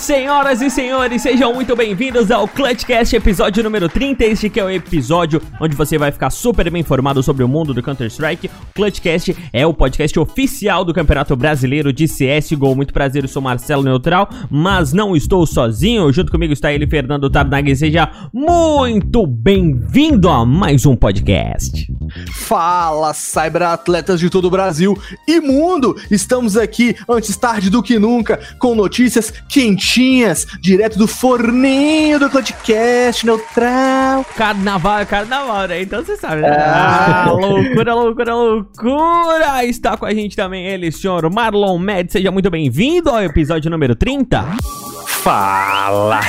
Senhoras e senhores, sejam muito bem-vindos ao Clutchcast, episódio número 30. Este que é o episódio onde você vai ficar super bem informado sobre o mundo do Counter-Strike. Clutchcast é o podcast oficial do Campeonato Brasileiro de CSGO. Muito prazer, eu sou Marcelo Neutral, mas não estou sozinho. Junto comigo está ele, Fernando Tarnag. Seja muito bem-vindo a mais um podcast. Fala, cyberatletas de todo o Brasil e mundo! Estamos aqui antes tarde do que nunca com notícias quentinhas, direto do forninho do podcast neutral. Carnaval é carnaval, né? Então você sabe, né? Ah, loucura, loucura, loucura! Está com a gente também ele, senhor Marlon Med. Seja muito bem-vindo ao episódio número 30. Fala,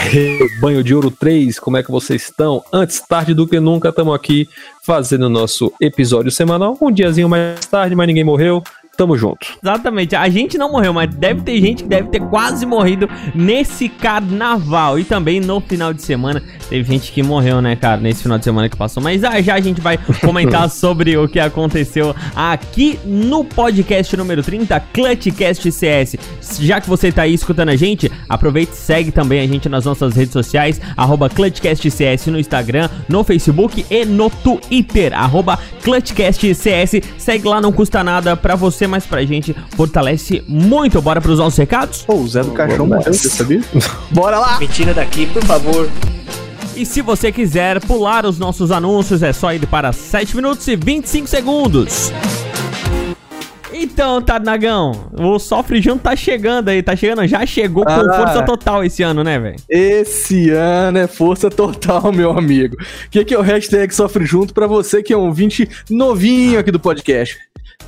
banho de ouro 3, como é que vocês estão? Antes tarde do que nunca, estamos aqui fazendo o nosso episódio semanal. Um diazinho mais tarde, mas ninguém morreu tamo junto. Exatamente. A gente não morreu, mas deve ter gente que deve ter quase morrido nesse carnaval. E também no final de semana. Teve gente que morreu, né, cara, nesse final de semana que passou. Mas ah, já a gente vai comentar sobre o que aconteceu aqui no podcast número 30, Clutchcast CS. Já que você tá aí escutando a gente, aproveite e segue também a gente nas nossas redes sociais, arroba ClutchCastCS no Instagram, no Facebook e no Twitter, arroba ClutchCastCS. Segue lá, não custa nada pra você, mas pra gente fortalece muito. Bora pros nossos recados? Pô, o Zé do Caixão morreu, você sabia? Bora lá! Me tira daqui, por favor. E se você quiser pular os nossos anúncios, é só ir para 7 minutos e 25 segundos. Então, Tadnagão, o Sofre Junto tá chegando aí, tá chegando, já chegou com Ah. força total esse ano, né, velho? Esse ano é força total, meu amigo. O que, que é o hashtag Sofre Junto pra você que é um ouvinte novinho aqui do podcast?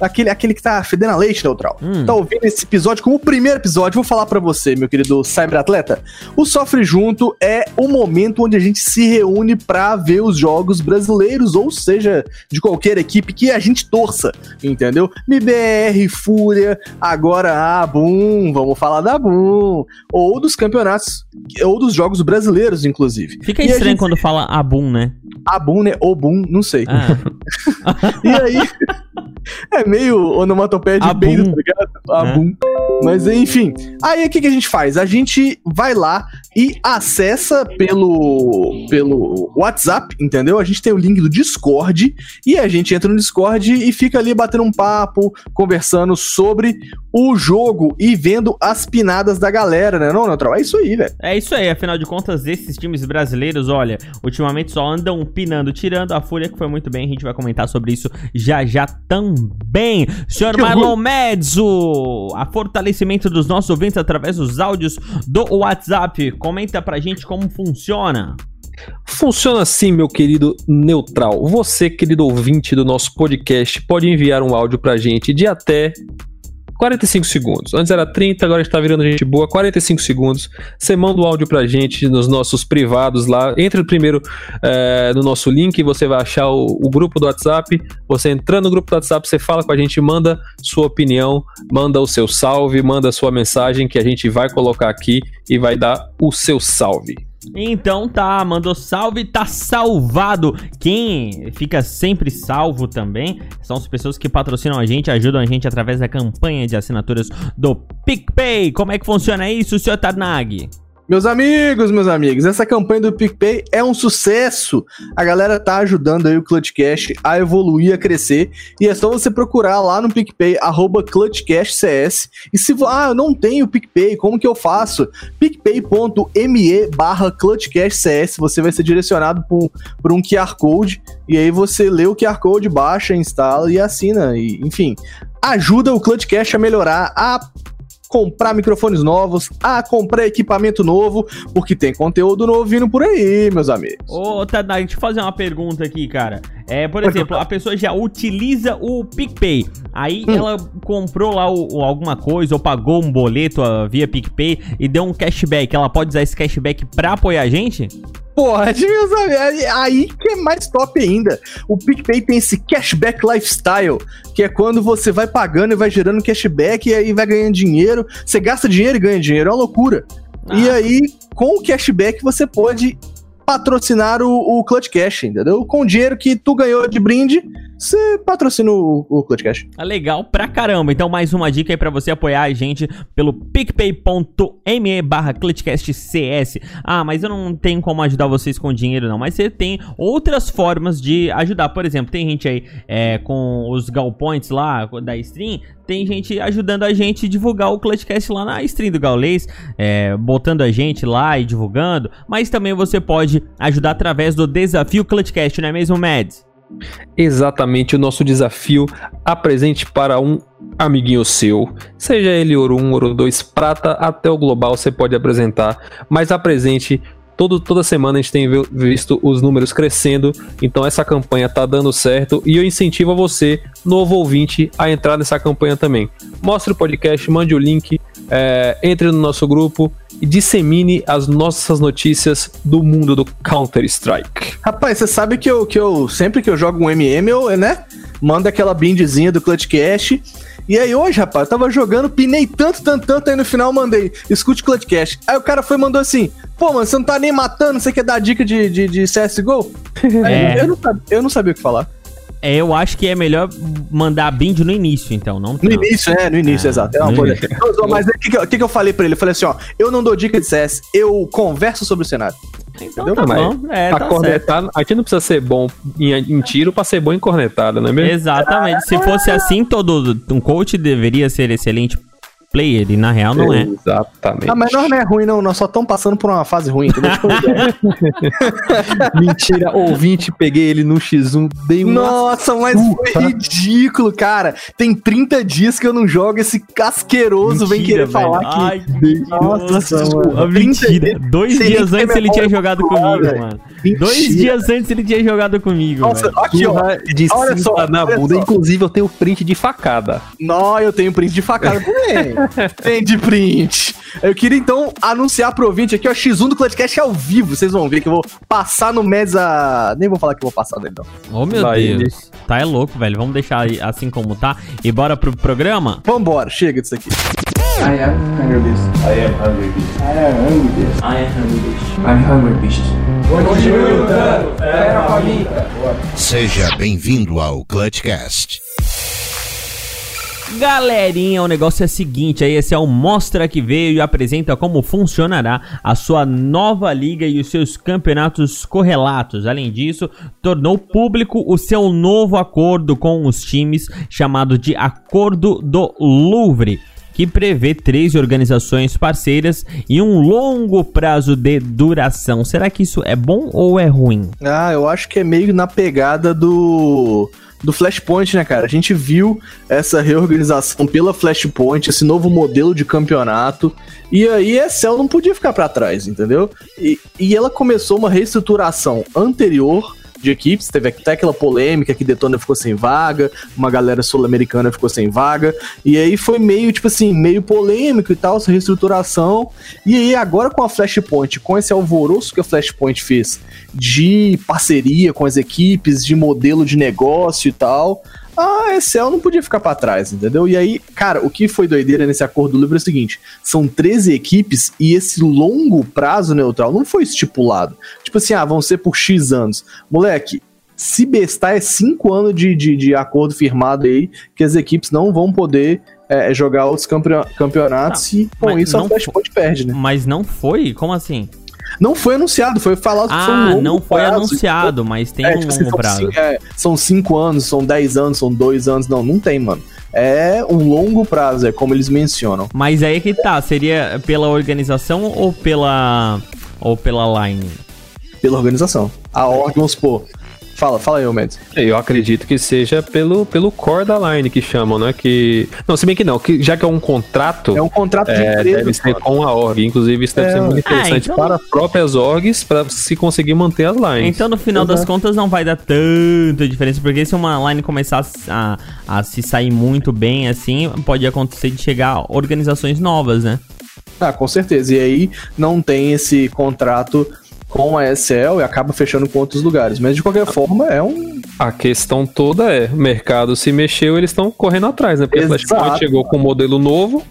Aquele, aquele que tá fedendo a leite, neutral. Hum. Tá ouvindo esse episódio como o primeiro episódio. Vou falar pra você, meu querido cyberatleta. O Sofre Junto é o momento onde a gente se reúne pra ver os jogos brasileiros, ou seja, de qualquer equipe que a gente torça, entendeu? MBR, Fúria, agora a Boom, vamos falar da Boom, ou dos campeonatos, ou dos jogos brasileiros, inclusive. Fica E estranho gente- quando fala Abum? A Boom, né? Ou Boom, não sei. Ah, E aí, é meio onomatopeia de Abum. peido, tá ligado? Abum. Mas enfim, aí o que, que a gente faz? A gente vai lá e acessa pelo, pelo WhatsApp, entendeu? A gente tem o link do Discord e a gente entra no Discord e fica ali batendo um papo, conversando sobre o jogo e vendo as pinadas da galera, né? Não, Neutral? É isso aí, velho. é isso aí, afinal de contas, esses times brasileiros, olha, ultimamente só andam pinando, tirando a Fúria, que foi muito bem, a gente vai comentar sobre isso já já também. Senhor Marlon Medzo, a fortalecimento dos nossos ouvintes através dos áudios do WhatsApp, comenta pra gente como funciona. Funciona assim, meu querido neutral. Você, querido ouvinte do nosso podcast, pode enviar um áudio pra gente de até 45 segundos. Antes era 30, agora está virando gente boa. 45 segundos. Você manda o áudio pra gente nos nossos privados lá. Entra primeiro eh, no nosso link, você vai achar o, o grupo do WhatsApp. Você entrando no grupo do WhatsApp, você fala com a gente, manda sua opinião, manda o seu salve, manda sua mensagem que a gente vai colocar aqui e vai dar o seu salve. Então tá, mandou salve, tá salvado. Quem fica sempre salvo também são as pessoas que patrocinam a gente, ajudam a gente através da campanha de assinaturas do PicPay. Como é que funciona isso, senhor Tarnag? Meus amigos, meus amigos, essa campanha do PicPay é um sucesso. A galera tá ajudando aí o Clutchcast a evoluir, a crescer. E é só você procurar lá no PicPay, arroba ClutchCastCS. E se, ah, eu não tenho PicPay, como que eu faço? picpay.me barra ClutchCastCS. Você vai ser direcionado por um QR Code. E aí você lê o QR Code, baixa, instala e assina. E, enfim, ajuda o Clutchcast a melhorar, a comprar microfones novos, a comprar equipamento novo, porque tem conteúdo novo vindo por aí, meus amigos. Ô, Tarnag, deixa eu fazer uma pergunta aqui, cara. É, por exemplo, a pessoa já utiliza o PicPay. Aí Hum. ela comprou lá o, o alguma coisa ou pagou um boleto ah, via PicPay e deu um cashback. Ela pode usar esse cashback pra apoiar a gente? Pode, meus amigos. Aí- Aí que é mais top ainda. O PicPay tem esse cashback lifestyle, que é quando você vai pagando e vai gerando cashback e aí vai ganhando dinheiro. Você gasta dinheiro e ganha dinheiro, é uma loucura. Ah. E aí, com o cashback, você pode patrocinar o, o Clutch Cash, entendeu? Com o dinheiro que tu ganhou de brinde, você patrocina o, o Cash. É legal pra caramba. Então, mais uma dica aí pra você apoiar a gente pelo picpay.me barra CS. Ah, mas eu não tenho como ajudar vocês com dinheiro, não. Mas você tem outras formas de ajudar. Por exemplo, tem gente aí é, com os galpoints lá da stream. Tem gente ajudando a gente a divulgar o Clutchcast lá na stream do Gaulês, é, botando a gente lá e divulgando. Mas também você pode ajudar através do desafio Clutchcast, não é mesmo, Mads? Exatamente o nosso desafio. Apresente para um amiguinho seu, seja ele ouro 1, ouro 2, prata, até o global você pode apresentar, mas apresente Todo, toda semana a gente tem visto os números crescendo, então essa campanha tá dando certo e eu incentivo você, novo ouvinte, a entrar nessa campanha também. Mostre o podcast, mande o link, é, entre no nosso grupo e dissemine as nossas notícias do mundo do Counter-Strike. Rapaz, você sabe que eu, que eu sempre que eu jogo um MM, eu, né, mando aquela bindzinha do Clutch Cash e aí hoje, rapaz, eu tava jogando, pinei tanto, tanto, tanto, aí no final mandei, escute Clutchcast. Aí o cara foi e mandou assim, pô, mano, você não tá nem matando, você quer dar dica de, de, de CSGO? É. eu, não eu não sabia o que falar. É, eu acho que é melhor mandar bind no início, então, não? No início, é, no início, ah, exato. É uma coisa. Mas o que, que, que, eu falei pra ele? Eu falei assim, ó, eu não dou dica de CS, eu converso sobre o cenário. Então Entendeu? tá bom. É, tá cornetar, a gente não precisa ser bom em, em, tiro pra ser bom em cornetada, não é mesmo? Exatamente. Se fosse assim, todo um coach deveria ser excelente player, e na real não é. Exatamente. Ah, mas nós não é ruim, não. Nós só estamos passando por uma fase ruim? Mentira, ouvinte, peguei ele no X1, dei um. Nossa, mas foi ridículo, cara. Tem 30 dias que eu não jogo esse casqueiroso, vem querer velho. falar Ai, que. Nossa, nossa mentira. Dois dias antes ele tinha jogado comigo, mano. Dois dias antes ele tinha jogado comigo. Nossa, velho. aqui, ó. De olha só, na bunda. Só. Inclusive, eu tenho print de facada. Não, eu tenho print de facada também. Tem de print. Eu queria então anunciar pro ouvinte aqui, ó, X1 do Clutchcast ao vivo. Vocês vão ver que eu vou passar no Mesa. Nem vou falar que eu vou passar nele, não. Oh, meu Vai, Deus. Tá é louco, velho. Vamos deixar assim como tá e bora pro programa? Vambora, chega disso aqui. I am Hungry Beast. I am Hungry Beast. I am Hungry Beast. I am Hungry Beast. I'm Hungry Beast. Continue lutando. Era faminta. Seja bem-vindo ao Clutchcast. Galerinha, o negócio é o seguinte, aí esse é o Mostra que veio e apresenta como funcionará a sua nova liga e os seus campeonatos correlatos. Além disso, tornou público o seu novo acordo com os times, chamado de Acordo do Louvre que prevê três organizações parceiras e um longo prazo de duração. Será que isso é bom ou é ruim? Ah, eu acho que é meio na pegada do do Flashpoint, né, cara? A gente viu essa reorganização pela Flashpoint, esse novo modelo de campeonato, e aí a Excel não podia ficar para trás, entendeu? E, e ela começou uma reestruturação anterior de equipes. Teve até aquela polêmica que Detona ficou sem vaga, uma galera sul-americana ficou sem vaga. E aí foi meio, tipo assim, meio polêmico e tal, essa reestruturação. E aí agora com a Flashpoint, com esse alvoroço que a Flashpoint fez de parceria com as equipes, de modelo de negócio e tal, a Excel não podia ficar para trás, entendeu? E aí, cara, o que foi doideira nesse acordo do livro é o seguinte: são 13 equipes e esse longo prazo neutral não foi estipulado. Tipo assim, ah, vão ser por X anos. Moleque, se bestar é 5 anos de, de, de, acordo firmado aí, que as equipes não vão poder é, jogar outros campeonatos e com isso a Flashpoint perde, né? Mas não foi? Como assim? Não foi anunciado, foi falado ah, que foi um longo não foi prazo, anunciado, mas tem é, um tipo, longo assim, prazo. São, é, são cinco anos, são dez anos, são dois anos. Não, não tem, mano. É um longo prazo, é como eles mencionam. Mas aí que tá, seria pela organização ou pela ou pela line? Pela organização. A org, vamos supor, Fala, fala aí, Mendes. Eu acredito que seja pelo, pelo core da line que chamam, né? Que. Não, se bem que não, que já que é um contrato. É um contrato de é, empresa. Deve ser com a org. Inclusive, isso deve é. ser muito interessante ah, então... para as próprias orgs para se conseguir manter as lines. Então, no final das contas, não vai dar tanta diferença, porque se uma line começar a, a se sair muito bem assim, pode acontecer de chegar organizações novas, né? Ah, com certeza. E aí não tem esse contrato com a SL e acaba fechando com outros lugares. Mas de qualquer forma, é um, A questão toda é, o mercado se mexeu, eles estão correndo atrás, né? Porque Exato. a Flashpoint chegou com um modelo novo,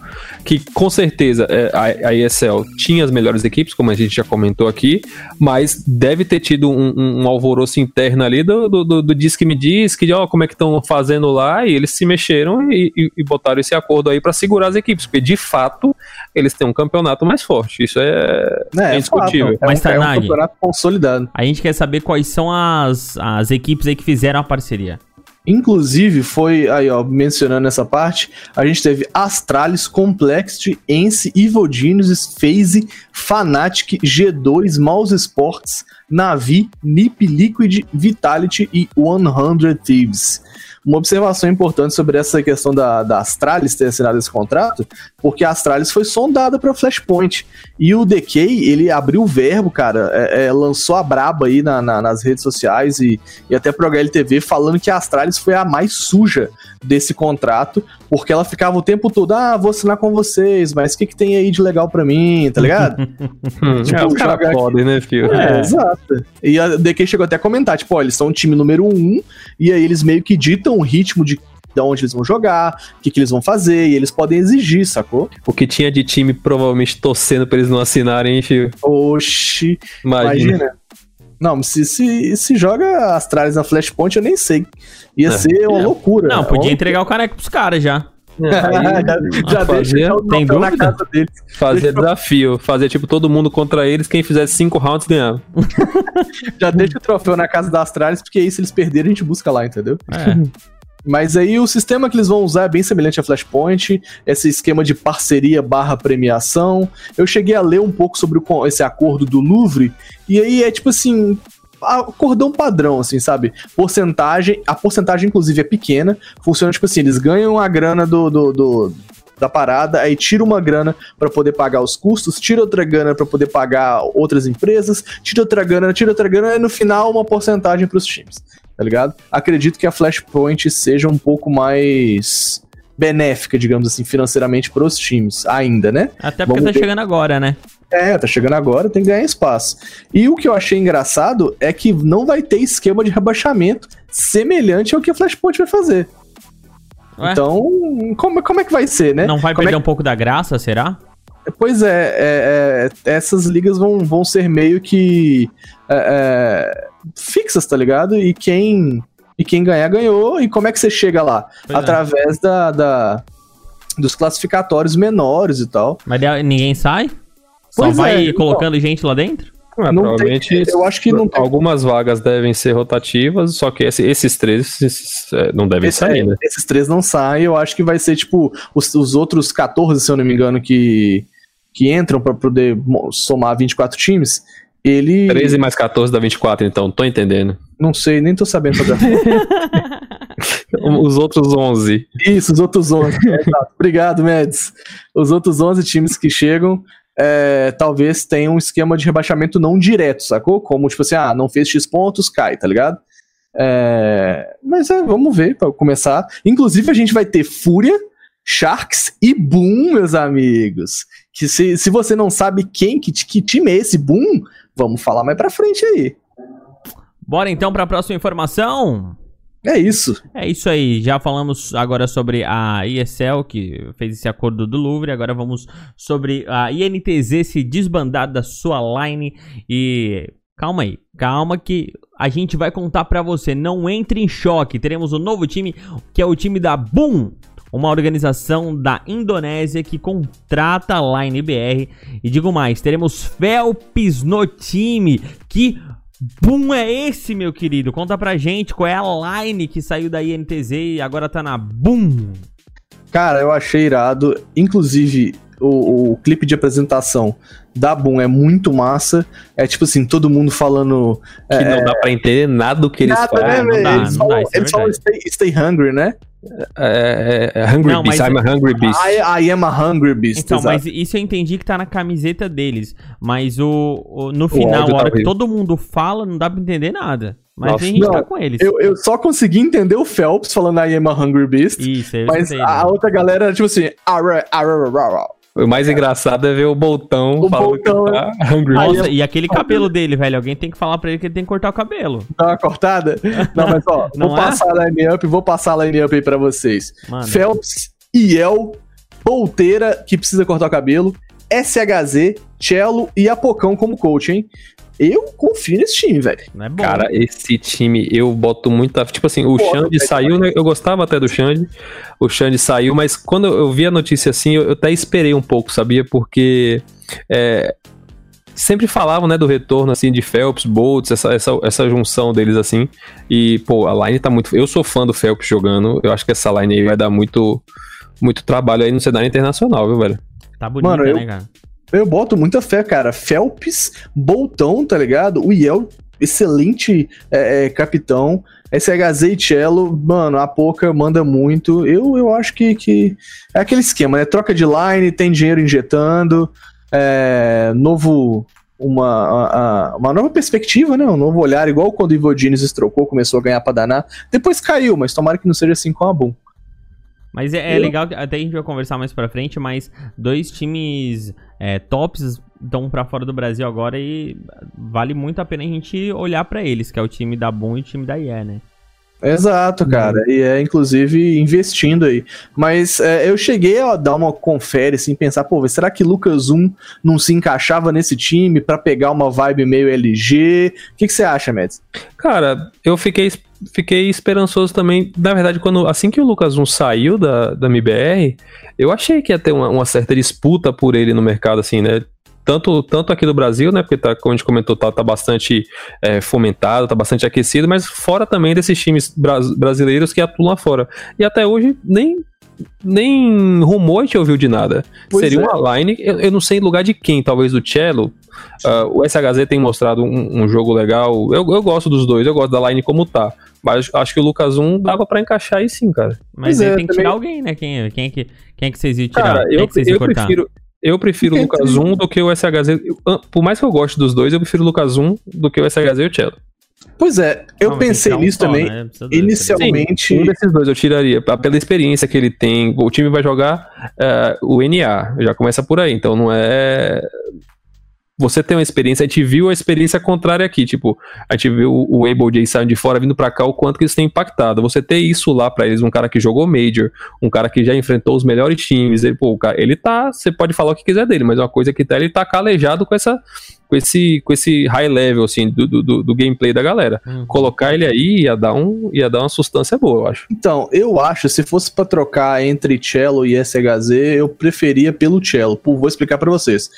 que com certeza é, a, ESL tinha as melhores equipes, como a gente já comentou aqui, mas deve ter tido um, um- um alvoroço interno ali do, do, do, do diz que me diz, que ó, como é que estão fazendo lá, e eles se mexeram e, e- e botaram esse acordo aí pra segurar as equipes, porque de fato eles têm um campeonato mais forte, isso é, É, é indiscutível. É, Mas, um, é um campeonato consolidado. A gente quer saber quais são as, as equipes aí que fizeram a parceria. Inclusive, foi aí, ó, mencionando essa parte, a gente teve Astralis, Complexity, Ence, Evil Genius, FaZe, Fnatic, G2, Mouse Sports, Navi, Nip Liquid, Vitality e 100 Thieves. Uma observação importante sobre essa questão da, da Astralis ter assinado esse contrato, porque a Astralis foi sondada para Flashpoint. E o DK, ele abriu o verbo, cara, é, é, lançou a braba aí na- na- nas redes sociais e, e até pro HLTV falando que a Astralis foi a mais suja desse contrato, porque ela ficava o tempo todo, ah, vou assinar com vocês, mas o que, que tem aí de legal pra mim, tá ligado? Tipo, é, os caras joga- podem, né, filho? É, exato. E a DK chegou até a comentar, tipo, ó, eles são o time número um, e aí eles meio que ditam o ritmo de de onde eles vão jogar, o que, que eles vão fazer, e eles podem exigir, sacou? O que tinha de time provavelmente torcendo pra eles não assinarem, hein, filho? Oxi, Imagina. imagina. Não, mas se, se, se joga Astralis na Flashpoint, eu nem sei. Ia É. ser uma loucura. Não, podia Ontem- entregar o caneco pros caras já. já já Fazia- deixa tem troféu na dúvida? casa deles. Fazer desafio, fazer tipo todo mundo contra eles, quem fizesse cinco rounds ganhava. Já deixa o troféu na casa da Astralis, porque aí se eles perderem, a gente busca lá, entendeu? É. Mas aí o sistema que eles vão usar é bem semelhante a Flashpoint, esse esquema de parceria barra premiação. Eu cheguei a ler um pouco sobre o esse acordo do Louvre, e aí é tipo assim, acordão padrão, assim, sabe? Porcentagem, a porcentagem inclusive é pequena, funciona tipo assim, eles ganham a grana do, do, do- da parada, aí tira uma grana pra poder pagar os custos, tira outra grana pra poder pagar outras empresas, tira outra grana, tira outra grana, e no final uma porcentagem pros times, tá ligado? Acredito que a Flashpoint seja um pouco mais benéfica, digamos assim, financeiramente pros times, ainda, né? Até porque Vamos tá ver. chegando agora, né? É, tá chegando agora, tem que ganhar espaço. E o que eu achei engraçado é que não vai ter esquema de rebaixamento semelhante ao que a Flashpoint vai fazer. Ué? Então, como, como é que vai ser, né? Não vai Como é perder um pouco da graça, será? Pois é, é, é, essas ligas vão, vão ser meio que é, é, fixas, tá ligado? E quem, e quem ganhar, ganhou. E como é que você chega lá? Pois é. Através da, da- dos classificatórios menores e tal. Mas ninguém sai? Só Pois vai é, então. colocando gente lá dentro? Não provavelmente tem- eu acho que não tem- algumas vagas devem ser rotativas, só que esse- esses três esses, é, não devem Esse- sair, é, né? Esses três não saem. Eu acho que vai ser tipo os, os outros 14, se eu não me engano, que, que entram pra poder somar 24 times. Ele. 13 mais 14 dá 24, então, tô entendendo. Não sei, nem tô sabendo fazer. Os outros 11. Isso, os outros 11. é. Obrigado, Mads. Os outros 11 times que chegam. é, talvez tenham um esquema de rebaixamento não direto, sacou? Como, tipo assim, ah, não fez X pontos, cai, tá ligado? É, mas é, vamos ver pra começar. Inclusive, a gente vai ter Fúria, Sharks e Boom, meus amigos. Que se, se você não sabe quem, que, que time é esse Boom, vamos falar mais pra frente aí. Bora então pra próxima informação? É isso. É isso aí, já falamos agora sobre a ESL, que fez esse acordo do Louvre, agora vamos sobre a INTZ se desbandar da sua line e... Calma aí, calma que a gente vai contar pra você, não entre em choque, teremos um novo time, que é o time da Boom, uma organização da Indonésia que contrata a Line BR, e digo mais, teremos Felps no time, que Boom é esse, meu querido? Conta pra gente qual é a line que saiu da INTZ e agora tá na Boom. Cara, eu achei irado. Inclusive, o, o clipe de apresentação da Boom é muito massa. É tipo assim, todo mundo falando. Que é, não dá pra entender nada do que eles nada, falam. né, não dá, Eles não dá, falam, isso é eles falam verdade. stay, stay hungry, né? É, é, é Hungry Não, Beast, mas- I'm a Hungry Beast. I, I am a hungry beast. Então, exato. mas isso eu entendi que tá na camiseta deles. Mas o, o- no final, áudio a tá hora que horrível. todo mundo fala, não dá pra entender nada. Mas Nossa, a gente não, tá com eles. eu, eu só consegui entender o Phelps falando I am a hungry beast. Isso, eu Mas né? a outra galera, tipo assim, arra, arra, arra, arra. O mais engraçado é ver o Boltão O falando Boltão, que tá hungry. Nossa, eu- e aquele cabelo dele, velho. Alguém tem que falar pra ele que ele tem que cortar o cabelo. Dá uma cortada? Não, mas ó, Não vou é? passar a line-up, vou passar a line-up aí pra vocês. Mano. Phelps, Iel, Polteira, que precisa cortar o cabelo, SHZ, Cello e Apocão como coach, hein? Eu confio nesse time, velho. Não é bom. Cara, esse time eu boto muita. Tipo assim, o Xande saiu, né? Eu gostava até do Xande. O Xande saiu, mas quando eu vi a notícia assim, eu, eu até esperei um pouco, sabia? Porque. é, sempre falavam, né, do retorno, assim, de Phelps, Boltz, essa, essa, essa junção deles, assim. E, pô, a line tá muito. Eu sou fã do Phelps jogando. Eu acho que essa line aí vai dar muito. Muito trabalho aí no cenário internacional, viu, velho? Tá Mano, eu- né, cara? Eu boto muita fé, cara. Phelps, Boltão, tá ligado? O Iel, excelente é, é, capitão. SHZ e Cello, mano, a Poca manda muito. Eu, eu acho que, que é aquele esquema, né? Troca de line, tem dinheiro injetando, é, novo. Uma, a- a- uma nova perspectiva, né? Um novo olhar, igual quando o Ivo Diniz estrocou, começou a ganhar pra danar. Depois caiu, mas tomara que não seja assim com a Boom. Mas é, é Eu- legal, que até a gente vai conversar mais pra frente, mas dois times é, tops estão pra fora do Brasil agora e vale muito a pena a gente olhar pra eles, que é o time da Boom e o time da IE, né? Exato, cara. E é, inclusive, investindo aí. Mas é, eu cheguei a dar uma confere, assim, pensar, pô, será que Lucas 1 não se encaixava nesse time pra pegar uma vibe meio LG? O que, que você acha, Mads? Cara, eu fiquei, fiquei esperançoso também. Na verdade, quando assim que o Lucas 1 saiu da, da MBR, eu achei que ia ter uma, uma certa disputa por ele no mercado, assim, né? Tanto, tanto aqui do Brasil, né? Porque tá, como a gente comentou, tá, tá bastante é, fomentado, tá bastante aquecido, mas fora também desses times bras- brasileiros que atuam lá fora. E até hoje nem. Nem rumor a gente ouviu de nada. Pois Seria é. uma line, eu, eu não sei em lugar de quem, talvez do Cello, Ah, o SHZ tem mostrado um, um jogo legal. Eu, eu gosto dos dois, eu gosto da line como tá. Mas acho que o Lucas 1 dava pra encaixar aí sim, cara. Mas aí é, tem que também- tirar alguém, né? Quem, quem, é que, quem é que vocês iam tirar? Cara, quem é eu, que vocês iam eu cortar? prefiro. Eu prefiro o Lucas 1 do que o SHZ. Eu- Por mais que eu goste dos dois, eu prefiro o Lucas 1 do que o SHZ e o Cello. Pois é, eu Não, pensei um nisso só, também. né? Precisa dois, Inicial- ligado? Realmente- Um desses dois eu tiraria, pela experiência que ele tem. O time vai jogar eh, o NA, já começa por aí, então não é. Você tem uma experiência, a gente viu a experiência contrária aqui, tipo, a gente viu o Able J saindo de fora, vindo pra cá, o quanto que eles têm impactado. Você ter isso lá pra eles, um cara que jogou Major, um cara que já enfrentou os melhores times, ele, pô, cara, ele tá, você pode falar o que quiser dele, mas uma coisa que tá, ele tá calejado com essa, com esse, com esse high level, assim, do, do, do- do gameplay da galera. Uhum. Colocar ele aí ia dar, um, ia dar uma sustância boa, eu acho. Então, eu acho, se fosse pra trocar entre Cello e SHZ, eu preferia pelo Cello. Pô, vou explicar pra vocês.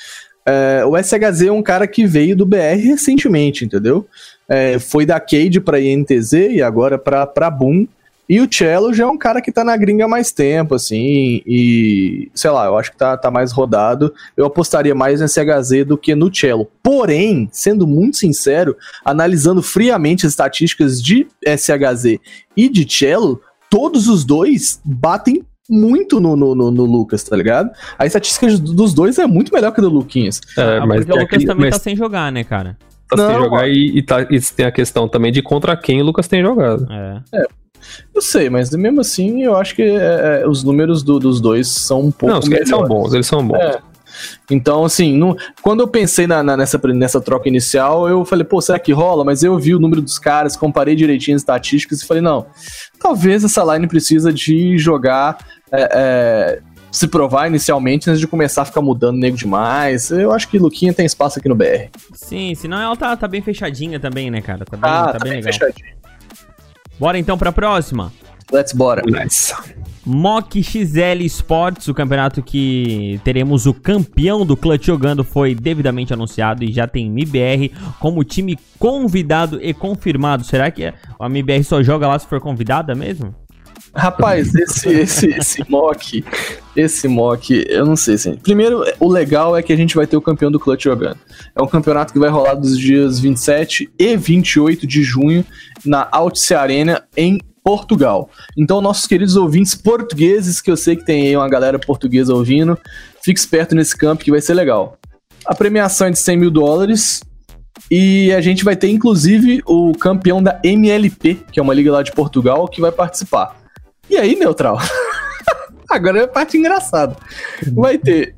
É, o SHZ é um cara que veio do BR recentemente, entendeu? É, foi da Cade pra INTZ e agora pra, pra Boom. E o Cello já é um cara que tá na gringa há mais tempo, assim, e sei lá, eu acho que tá, tá mais rodado. Eu apostaria mais no SHZ do que no Cello. Porém, sendo muito sincero, analisando friamente as estatísticas de SHZ e de Cello, todos os dois batem muito no, no, no- no Lucas, tá ligado? A estatística dos dois é muito melhor que a do Luquinhas. É, Ah, mas porque o Lucas aquele- também mas tá sem jogar, né, cara? tá sem Não, jogar e, e tá- e tem a questão também de contra quem o Lucas tem jogado. É. Eu sei, mas mesmo assim, eu acho que é, é, os números do- dos dois são um pouco não, eles são melhores. bons, eles são bons. É. Então, assim, não- quando eu pensei na- na- nessa, nessa troca inicial, eu falei, pô, será que rola? Mas eu vi o número dos caras, comparei direitinho as estatísticas e falei, não, talvez essa line precisa de jogar, é, é, se provar inicialmente antes de começar a ficar mudando nego demais. Eu acho que Luquinha tem espaço aqui no BR. Sim, senão ela tá, tá bem fechadinha também, né, cara? Tá bem, Ah, tá tá bem bem legal. fechadinho. Bora então pra próxima. Let's bora. Nice. Mock XL Sports, o campeonato que teremos o campeão do Clutch jogando, foi devidamente anunciado e já tem MBR como time convidado e confirmado. Será que a MBR só joga lá se for convidada mesmo? Rapaz, esse, esse, esse mock, esse mock, eu não sei, assim. Primeiro, o legal é que a gente vai ter o campeão do Clutch jogando. É um campeonato que vai rolar dos dias 27 e 28 de junho na Altice Arena, em Portugal. Então, nossos queridos ouvintes portugueses, que eu sei que tem aí uma galera portuguesa ouvindo, fique esperto nesse campo que vai ser legal. A premiação é de 100 mil dólares. E a gente vai ter, inclusive, o campeão da MLP, que é uma liga lá de Portugal, que vai participar. E aí, Neutral? Agora é a parte engraçada. Vai ter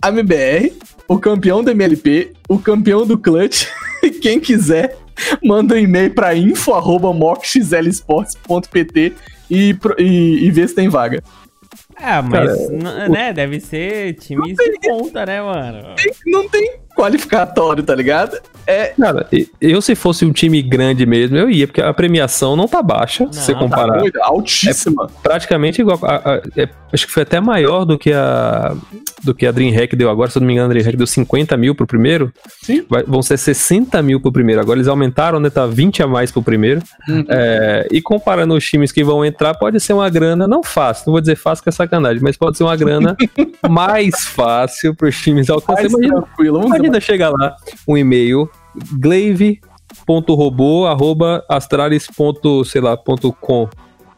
a MBR, o campeão do MLP, o campeão do Clutch. Quem quiser, manda um e-mail pra info.moxlsports.pt e, e, e vê se tem vaga. É, mas, Cara, né, deve ser times de ponta, né, mano? Não tem qualificatório, tá ligado? É, Cara, eu se fosse um time grande mesmo, eu ia, porque a premiação não tá baixa, se você Não, tá comparar. doido, altíssima. praticamente igual. a- a- é, acho que foi até maior do que a do que a DreamHack deu agora. Se eu não me engano, a DreamHack deu 50 mil pro primeiro. Sim. Vai- vão ser 60 mil pro primeiro. Agora eles aumentaram, né? Tá 20 a mais pro primeiro. Uhum. É, e comparando os times que vão entrar, pode ser uma grana, não fácil, não vou dizer fácil que é sacanagem, mas pode ser uma grana mais fácil pros times alcançar. Mais Imagina, tranquilo. Vamos imagina chegar lá, um e-mail, glaive.robô, arroba astralis. ponto, sei lá, ponto com.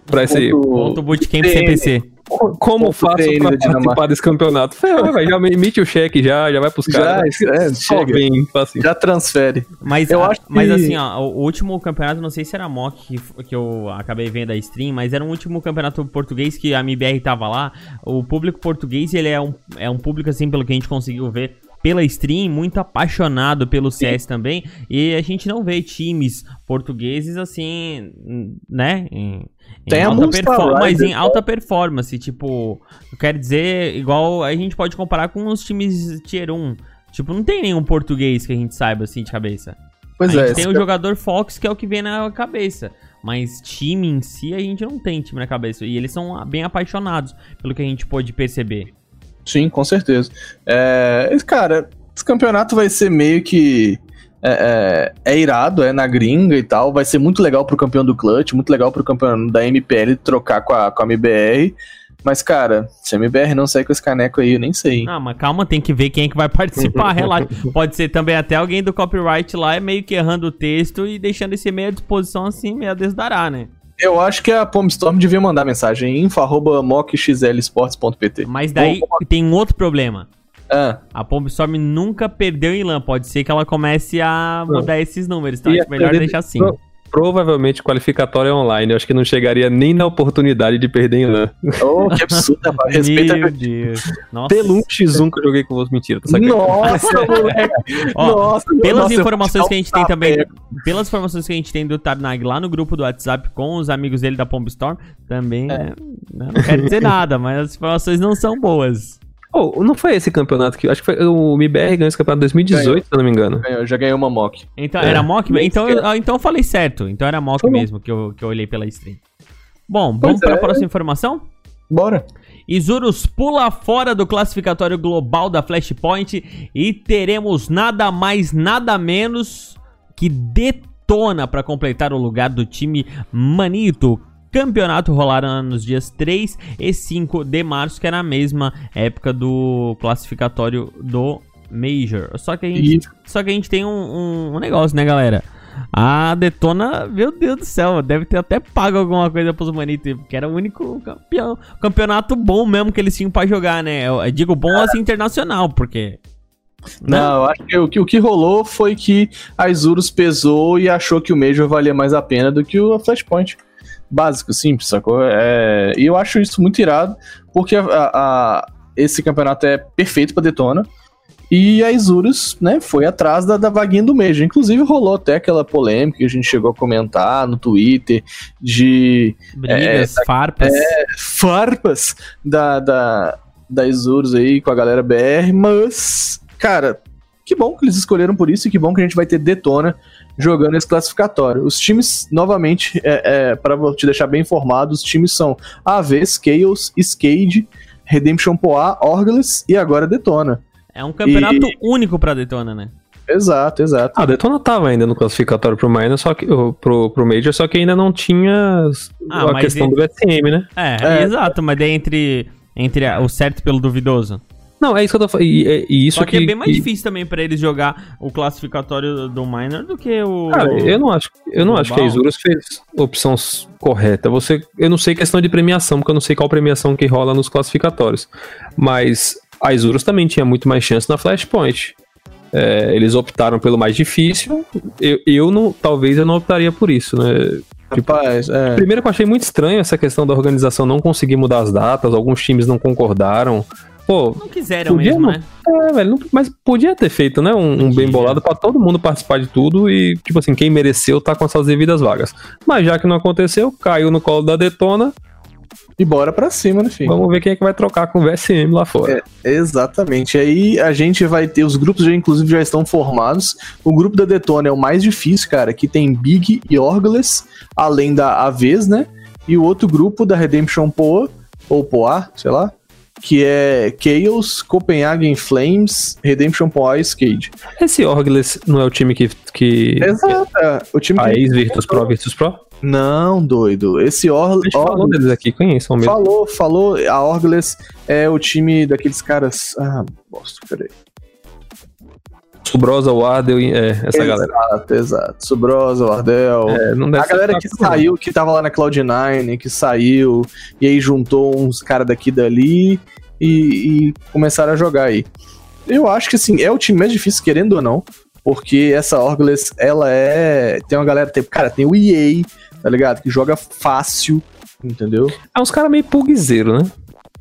Pra esse, Ponto Bootcamp. CPC. Co- Como Ponto faço Dinamarca. participar desse campeonato? Ferrou, velho, já emite o cheque já, já vai pros Já, caras. é, Só chega. vem, assim. Já transfere. Mas, Eu a- acho mas que- assim, ó, o, último campeonato, não sei se era mock que, que eu acabei vendo a stream, mas era um último campeonato português que a MBR tava lá. O público português, ele é um, é um público, assim, pelo que a gente conseguiu ver pela stream, muito apaixonado pelo CS também. E a gente não vê times portugueses, assim, né? Em, em Tem alta performance, mas Riders, em alta performance, tipo, eu quero dizer, igual a gente pode comparar com os times Tier 1. Tipo, não tem nenhum português que a gente saiba assim de cabeça. Pois a é. gente tem esse o jogador Fox, que é o que vem na cabeça. Mas time em si, a gente não tem time na cabeça. E eles são bem apaixonados, pelo que a gente pôde perceber. Sim, com certeza. É, esse- cara, esse campeonato vai ser meio que. É, é- é irado, é na gringa e tal. Vai ser muito legal pro campeão do Clutch, muito legal pro campeão da MPL trocar com a, com a MBR. Mas, cara, se a MBR não sair com esse caneco aí, eu nem sei. hein? Ah, mas calma, tem que ver quem é que vai participar, relaxa. Pode ser também até alguém do copyright lá, meio que errando o texto e deixando esse meio à disposição assim, meio a desdará, né? Eu acho que a Pomstorm devia mandar mensagem info arroba mockxlsports.pt. Mas daí tem um outro problema. Ah, A Pombstorm nunca perdeu em LAN. Pode ser que ela comece a mudar esses números, então acho melhor deixar assim. Pro- Provavelmente qualificatória é online. Eu acho que não chegaria nem na oportunidade de perder em LAN. oh, que absurdo, rapaz. Respeita Meu Deus. Nossa. Pelo 1x1 que eu joguei com você. Mentira, tô. Nossa, moleque. Ó, Nossa, Pelas nossa, informações que a gente tem também, é. pelas informações que a gente tem do Tarnag lá no grupo do WhatsApp com os amigos dele da Pombstorm, também, né, não quero dizer nada, mas as informações não são boas. Oh, não foi esse campeonato que. Acho que foi o MBR ganhou esse campeonato em 2018, Ganhou. se eu não me engano. Eu já ganhei uma mock. Então, É. era mock? Então eu, ah, então eu falei certo. Então era mock Foi bom. mesmo que eu, que eu olhei pela stream. Bom, Pois vamos para a é. próxima informação? Bora. Isurus pula fora do classificatório global da Flashpoint e teremos nada mais, nada menos que Detona para completar o lugar do time Manito. Campeonato rolará nos dias 3 e 5 de março, que é na mesma época do classificatório do Major. Só que a gente, só que a gente tem um, um- um negócio, né, galera? A Detona, meu Deus do céu, deve ter até pago alguma coisa pros Manitos, porque era o único campeão, campeonato bom mesmo que eles tinham pra jogar, né? Eu, digo bom assim internacional, porque. né? Não, eu acho que o, que o que rolou foi que a Isurus pesou e achou que o Major valia mais a pena do que o Flashpoint. Básico, simples, sacou? É, e eu acho isso muito irado, porque a- a- esse campeonato é perfeito pra Detona. E a Isurus, né, foi atrás da, da vaguinha do Major. Inclusive rolou até aquela polêmica que a gente chegou a comentar no Twitter de Brigas, É, farpas. farpas da, da, da Isurus aí com a galera BR, mas, cara, que bom que eles escolheram por isso e que bom que a gente vai ter Detona jogando esse classificatório. Os times, novamente, é, é, para te deixar bem informado, os times são AV, Scales, Skade, Redemption Poa, Orgles e agora Detona. É um campeonato único pra Detona, né? Exato, exato. Ah, a Detona tava ainda no classificatório pro Minor, só que pro, pro Major, só que ainda não tinha Ah, a questão e- do SM, né? É, É. exato, mas daí entre, entre a- o certo pelo duvidoso. Não, é isso que eu tô falando. E, e- e isso Só que, que, é bem mais que- difícil também pra eles jogar o classificatório do Minor do que o. Cara, eu não acho, eu não acho que a. Isurus fez a opção correta. Você, eu não sei questão de premiação, porque eu não sei qual premiação que rola nos classificatórios. Mas a Isurus também tinha muito mais chance na Flashpoint. É, eles optaram pelo mais difícil. Eu, eu não, talvez eu não optaria por isso, né? Rapaz, é. Primeiro que eu achei muito estranho essa questão da organização não conseguir mudar as datas, alguns times não concordaram. Pô, Não quiseram Podia mesmo, não. né? é, velho, não- mas podia ter feito, né? Um, um bem bolado pra todo mundo participar de tudo e, tipo assim, quem mereceu tá com as suas devidas vagas. Mas já que não aconteceu, caiu no colo da Detona, E bora pra cima, né, filho? vamos ver quem é que vai trocar com o VSM lá fora. Exatamente. Aí a gente vai ter. Os grupos já, inclusive, já estão formados. O grupo da Detona é o mais difícil, cara. Que tem Big e Orgles, além da Aves, né? E o outro grupo da Redemption Poa, ou Poa, sei lá. Que é Chaos, Copenhagen Flames, Redemption Poa e Skate. Esse Orgles não é o time que. que... Exato. é, O time A que... ex-Virtus Pro, Virtus Pro? Não, doido. Esse A Or... gente falou deles aqui, conheçam mesmo. Falou, falou. A Orgles é o time daqueles caras. Ah, bosta, peraí. Subrosa, Wardel e é, essa galera. Exato, exato. Subrosa, Wardell. É, não deve a galera que saiu, que tava lá na Cloud9, que saiu, e aí juntou uns caras daqui e dali e, e começaram a jogar aí. Eu acho que assim, é o time mais difícil, querendo ou não, porque essa Orgles, ela é. Tem uma galera, tem, cara, tem o EA, tá ligado? Que joga fácil, entendeu? É uns caras meio pugzeiro, né?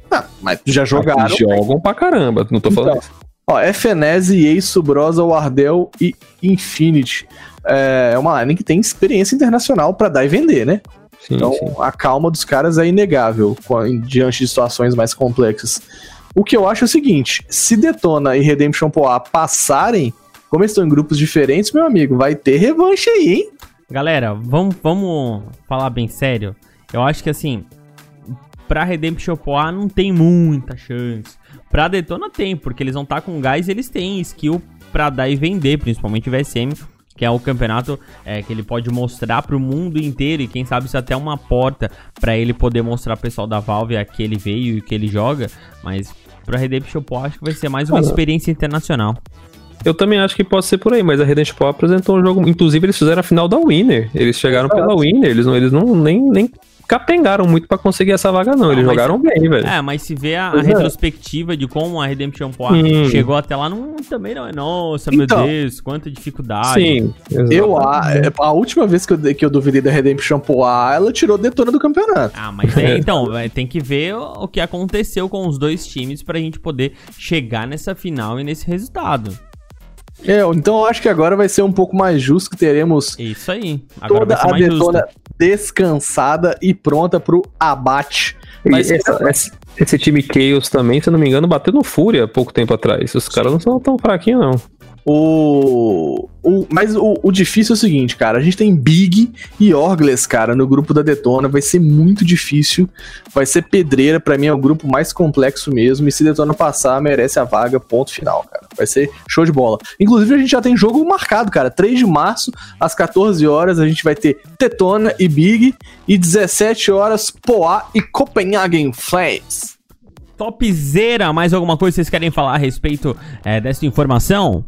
Ah, mas já jogaram. Que jogam pra caramba, não tô falando Então, isso. Ó, FNES, EA, Subrosa, Wardell e Infinity. É uma line que tem experiência internacional pra dar e vender, né? Sim, Então, sim. a calma dos caras é inegável diante de situações mais complexas. O que eu acho é o seguinte: se Detona e Redemption Poa passarem, como eles estão em grupos diferentes, meu amigo, vai ter revanche aí, hein? Galera, vamos, vamos falar bem sério. Eu acho que assim, pra Redemption Poa não tem muita chance. Pra Detona tem, porque eles vão estar com gás e eles têm skill pra dar e vender, principalmente o VSM, que é o campeonato é, que ele pode mostrar pro mundo inteiro e quem sabe isso é até uma porta pra ele poder mostrar pro pessoal da Valve a que ele veio e que ele joga. Mas pra Redemption Poa acho que vai ser mais uma experiência internacional. Eu também acho que pode ser por aí, mas a Redemption Pro apresentou um jogo. Inclusive, eles fizeram a final da Winner. Eles chegaram pela Winner, eles não, eles não nem, nem capengaram muito pra conseguir essa vaga, não. Eles Não, mas- jogaram bem, velho. É, mas se vê a, a é. retrospectiva de como a Redemption Poa Hum. chegou até lá, não, também não é. Nossa, meu Então. Deus, quanta dificuldade. Sim. Eu, exatamente. a, a última vez que eu, que eu duvidei da Redemption Poa, ela tirou Detona do campeonato. Ah, mas é, então, tem que ver o, o que aconteceu com os dois times pra gente poder chegar nessa final e nesse resultado. É, então eu acho que agora vai ser um pouco mais justo que teremos Isso aí. Agora toda a Detona descansada e pronta pro abate. Mas essa- esse, time Chaos também, se eu não me engano, bateu no Fúria há pouco tempo atrás. Os caras não são tão fraquinhos, não. O, o, mas o, o difícil é o seguinte, cara. A gente tem Big e Orgles, cara, no grupo da Detona. Vai ser muito difícil. Vai ser pedreira. Pra mim é o grupo mais complexo mesmo. E se Detona passar, merece a vaga. Ponto final, cara. Vai ser show de bola. Inclusive, a gente já tem jogo marcado, cara. 3 de março, às 14 horas, a gente vai ter Tetona e Big. E 17 horas, Poá e Copenhagen Flames. Topzera, mais alguma coisa que vocês querem falar a respeito é, dessa informação?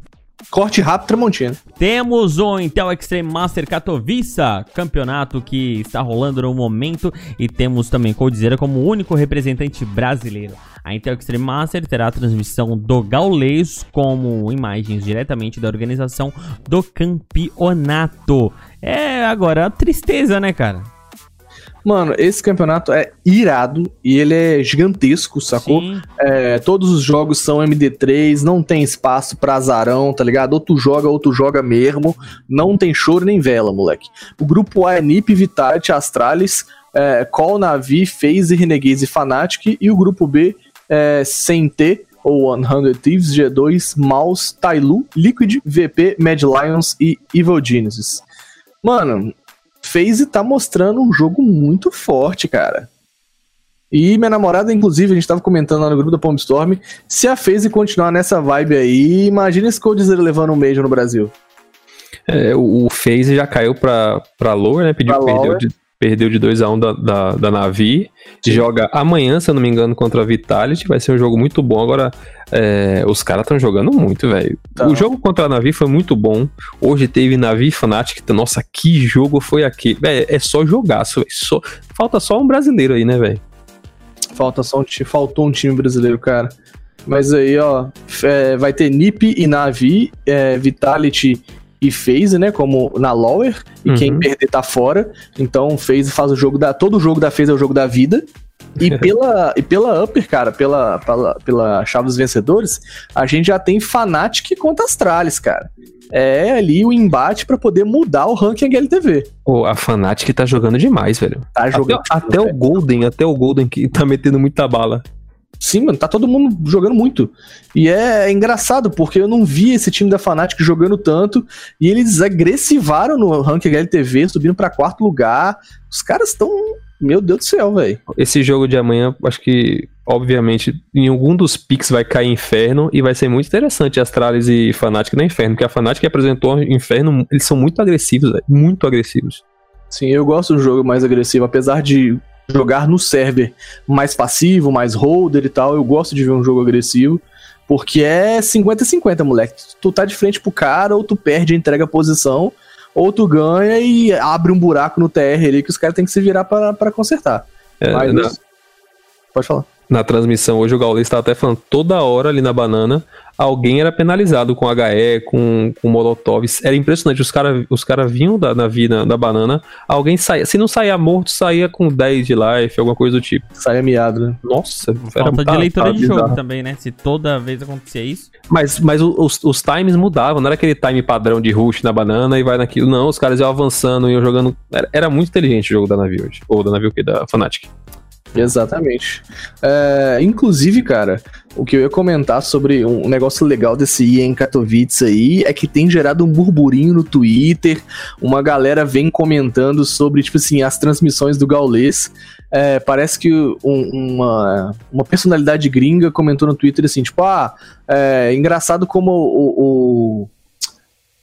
Corte rápido, Tramontina. Temos o Intel Extreme Master Katowice, campeonato que está rolando no momento, e temos também Coldzera como único representante brasileiro. A Intel Extreme Master terá a transmissão do Gaules como imagens diretamente da organização do campeonato. É agora a tristeza, né, cara? Mano, esse campeonato é irado e ele é gigantesco, sacou? É, todos os jogos são MD3, não tem espaço pra azarão, tá ligado? Ou tu joga, ou tu joga mesmo. Não tem choro nem vela, moleque. O grupo A é NiP, Vitality, Astralis, é, Call, Navi, FaZe, Renegades e Fnatic. E o grupo B é CNT, ou 100 Thieves, G2, Mouse, Tailu, Liquid, VP, Mad Lions e Evil Genesis. Mano, FaZe tá mostrando um jogo muito forte, cara. E minha namorada, inclusive, a gente tava comentando lá no grupo da Palm Storm, se a FaZe continuar nessa vibe aí, imagina esse Coldzera levando um Major no Brasil. É, o, o FaZe já caiu pra, pra Lower, né? Pediu, Pra perdeu, Lower. De, perdeu de 2x1 da, da, da Navi. Joga amanhã, se eu não me engano, contra a Vitality. Vai ser um jogo muito bom. Agora, é, os caras estão jogando muito, velho. Tá. O jogo contra a Navi foi muito bom. Hoje teve Navi e Fnatic. Nossa, que jogo foi aquele. Véi, é só jogaço. Só, falta só um brasileiro aí, né, velho? Falta só um time, faltou um time brasileiro, cara. Mas aí, ó, é, vai ter NiP e Navi, é, Vitality e FaZe, né, como na Lower, e Uhum. quem perder tá fora. Então, FaZe faz o jogo da... Todo jogo da FaZe é o jogo da vida, E pela, e pela Upper, cara, pela, pela, pela Chave dos Vencedores, a gente já tem Fnatic contra Astralis, cara. É ali o embate pra poder mudar o ranking HLTV. Pô, a Fnatic tá jogando demais, velho. Tá jogando. Até, até o Golden, até o Golden que tá metendo muita bala. Sim, mano, tá todo mundo jogando muito. E é engraçado, porque eu não vi esse time da Fnatic jogando tanto, e eles agressivaram no ranking HLTV, subindo pra quarto lugar. Os caras estão. Meu Deus do céu, velho. Esse jogo de amanhã, acho que, obviamente, em algum dos picks vai cair Inferno e vai ser muito interessante Astralis e Fnatic na Inferno, porque a Fnatic apresentou Inferno, eles são muito agressivos, velho. Muito agressivos. Sim, eu gosto do jogo mais agressivo, apesar de jogar no server mais passivo, mais holder e tal, eu gosto de ver um jogo agressivo, porque é 50-50, moleque. Tu tá de frente pro cara, ou tu perde e entrega a posição, ou tu ganha e abre um buraco no TR ali que os caras têm que se virar pra, pra consertar. É, Mas, na, Pode falar. Na transmissão hoje o Gaules tá até falando toda hora ali na banana, alguém era penalizado com HE, com, com Molotov. Era impressionante, os caras os cara vinham da, na vida da banana, alguém saía, se não saía morto, saía com 10 de life, alguma coisa do tipo. Sai miado, né? Nossa, Falta de tá- leitura tá de jogo bizarro. também, né? Se toda vez acontecia isso. Mas, mas o- os, os times mudavam, não era aquele time padrão de rush na banana e vai naquilo. Não, os caras iam avançando, iam jogando. Era, era muito inteligente o jogo da Navi hoje. Ou da Navi o quê? Da Fnatic. Exatamente. É, inclusive, cara, o que eu ia comentar sobre um negócio legal desse IA em Katowice aí é que tem gerado um burburinho no Twitter. Uma galera vem comentando sobre, tipo assim, as transmissões do Gaulês. É, parece que um- uma, uma personalidade gringa comentou no Twitter assim, tipo, ah, é engraçado como o, o,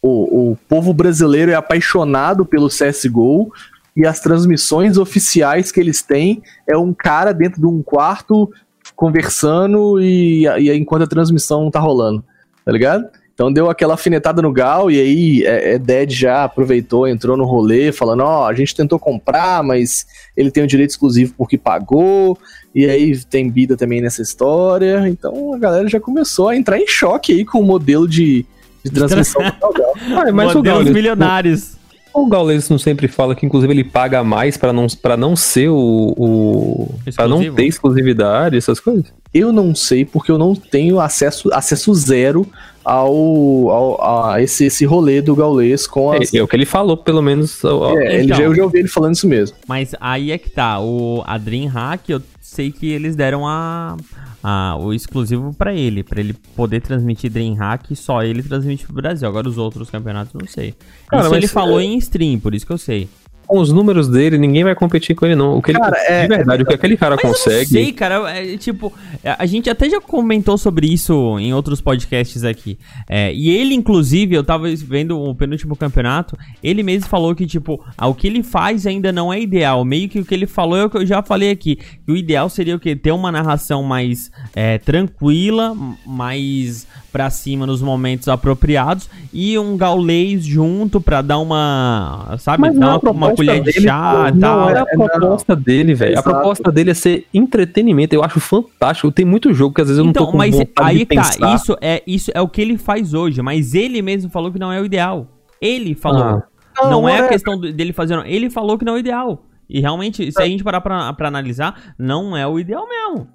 o, o povo brasileiro é apaixonado pelo CSGO e as transmissões oficiais que eles têm é um cara dentro de um quarto conversando e, e enquanto a transmissão tá rolando, tá ligado? Então deu aquela afinetada no Gal e aí é, é, Dead já aproveitou, entrou no rolê falando, ó, a gente tentou comprar, mas ele tem o direito exclusivo porque pagou, e aí tem Bida também nessa história, então a galera já começou a entrar em choque aí com o modelo de, de transmissão do Gal. Ah, mas o Modelos Gaules, milionários. O Gaules não sempre fala que, inclusive, ele paga mais pra não, pra não ser o. o pra não ter exclusividade, essas coisas. Eu não sei porque eu não tenho acesso, acesso zero ao, ao- a esse, esse rolê do Gaulês com as. É, é o que ele falou, pelo menos. ó. É, ele Então. já, eu já ouvi ele falando isso mesmo. Mas aí é que tá. O a Dreamhack, eu sei que eles deram a, a- o exclusivo pra ele. Pra ele poder transmitir Dreamhack, só ele transmite pro Brasil. Agora os outros campeonatos não sei. Cara, isso ele falou é- em stream, por isso que eu sei. Com os números dele, ninguém vai competir com ele, não. O que ele, Cara, é- de verdade, o que aquele cara eu consegue. não sei, cara. É, tipo, é, a gente até já comentou sobre isso em outros podcasts aqui. É, e ele, inclusive, eu tava vendo o penúltimo campeonato, ele mesmo falou que, tipo, ah, o que ele faz ainda não é ideal. Meio que o que ele falou é o que eu já falei aqui. Que o ideal seria o quê? Ter uma narração mais é, tranquila, mais pra cima nos momentos apropriados e um gaulês junto pra dar uma, sabe, Mas dar não, a uma, uma colher de dele, chá e Não tal. era a proposta dele, velho. A proposta dele é ser entretenimento. Eu acho fantástico. Tem muito jogo que às vezes eu não tô com Então, mas vontade aí de tá, pensar. isso é, isso é o que ele faz hoje, mas ele mesmo falou que não é o ideal. Ele falou. Ah. Não, Não, é a é- questão dele fazer, não. ele falou que não é o ideal. E realmente, se a gente parar pra, pra analisar, não é o ideal mesmo.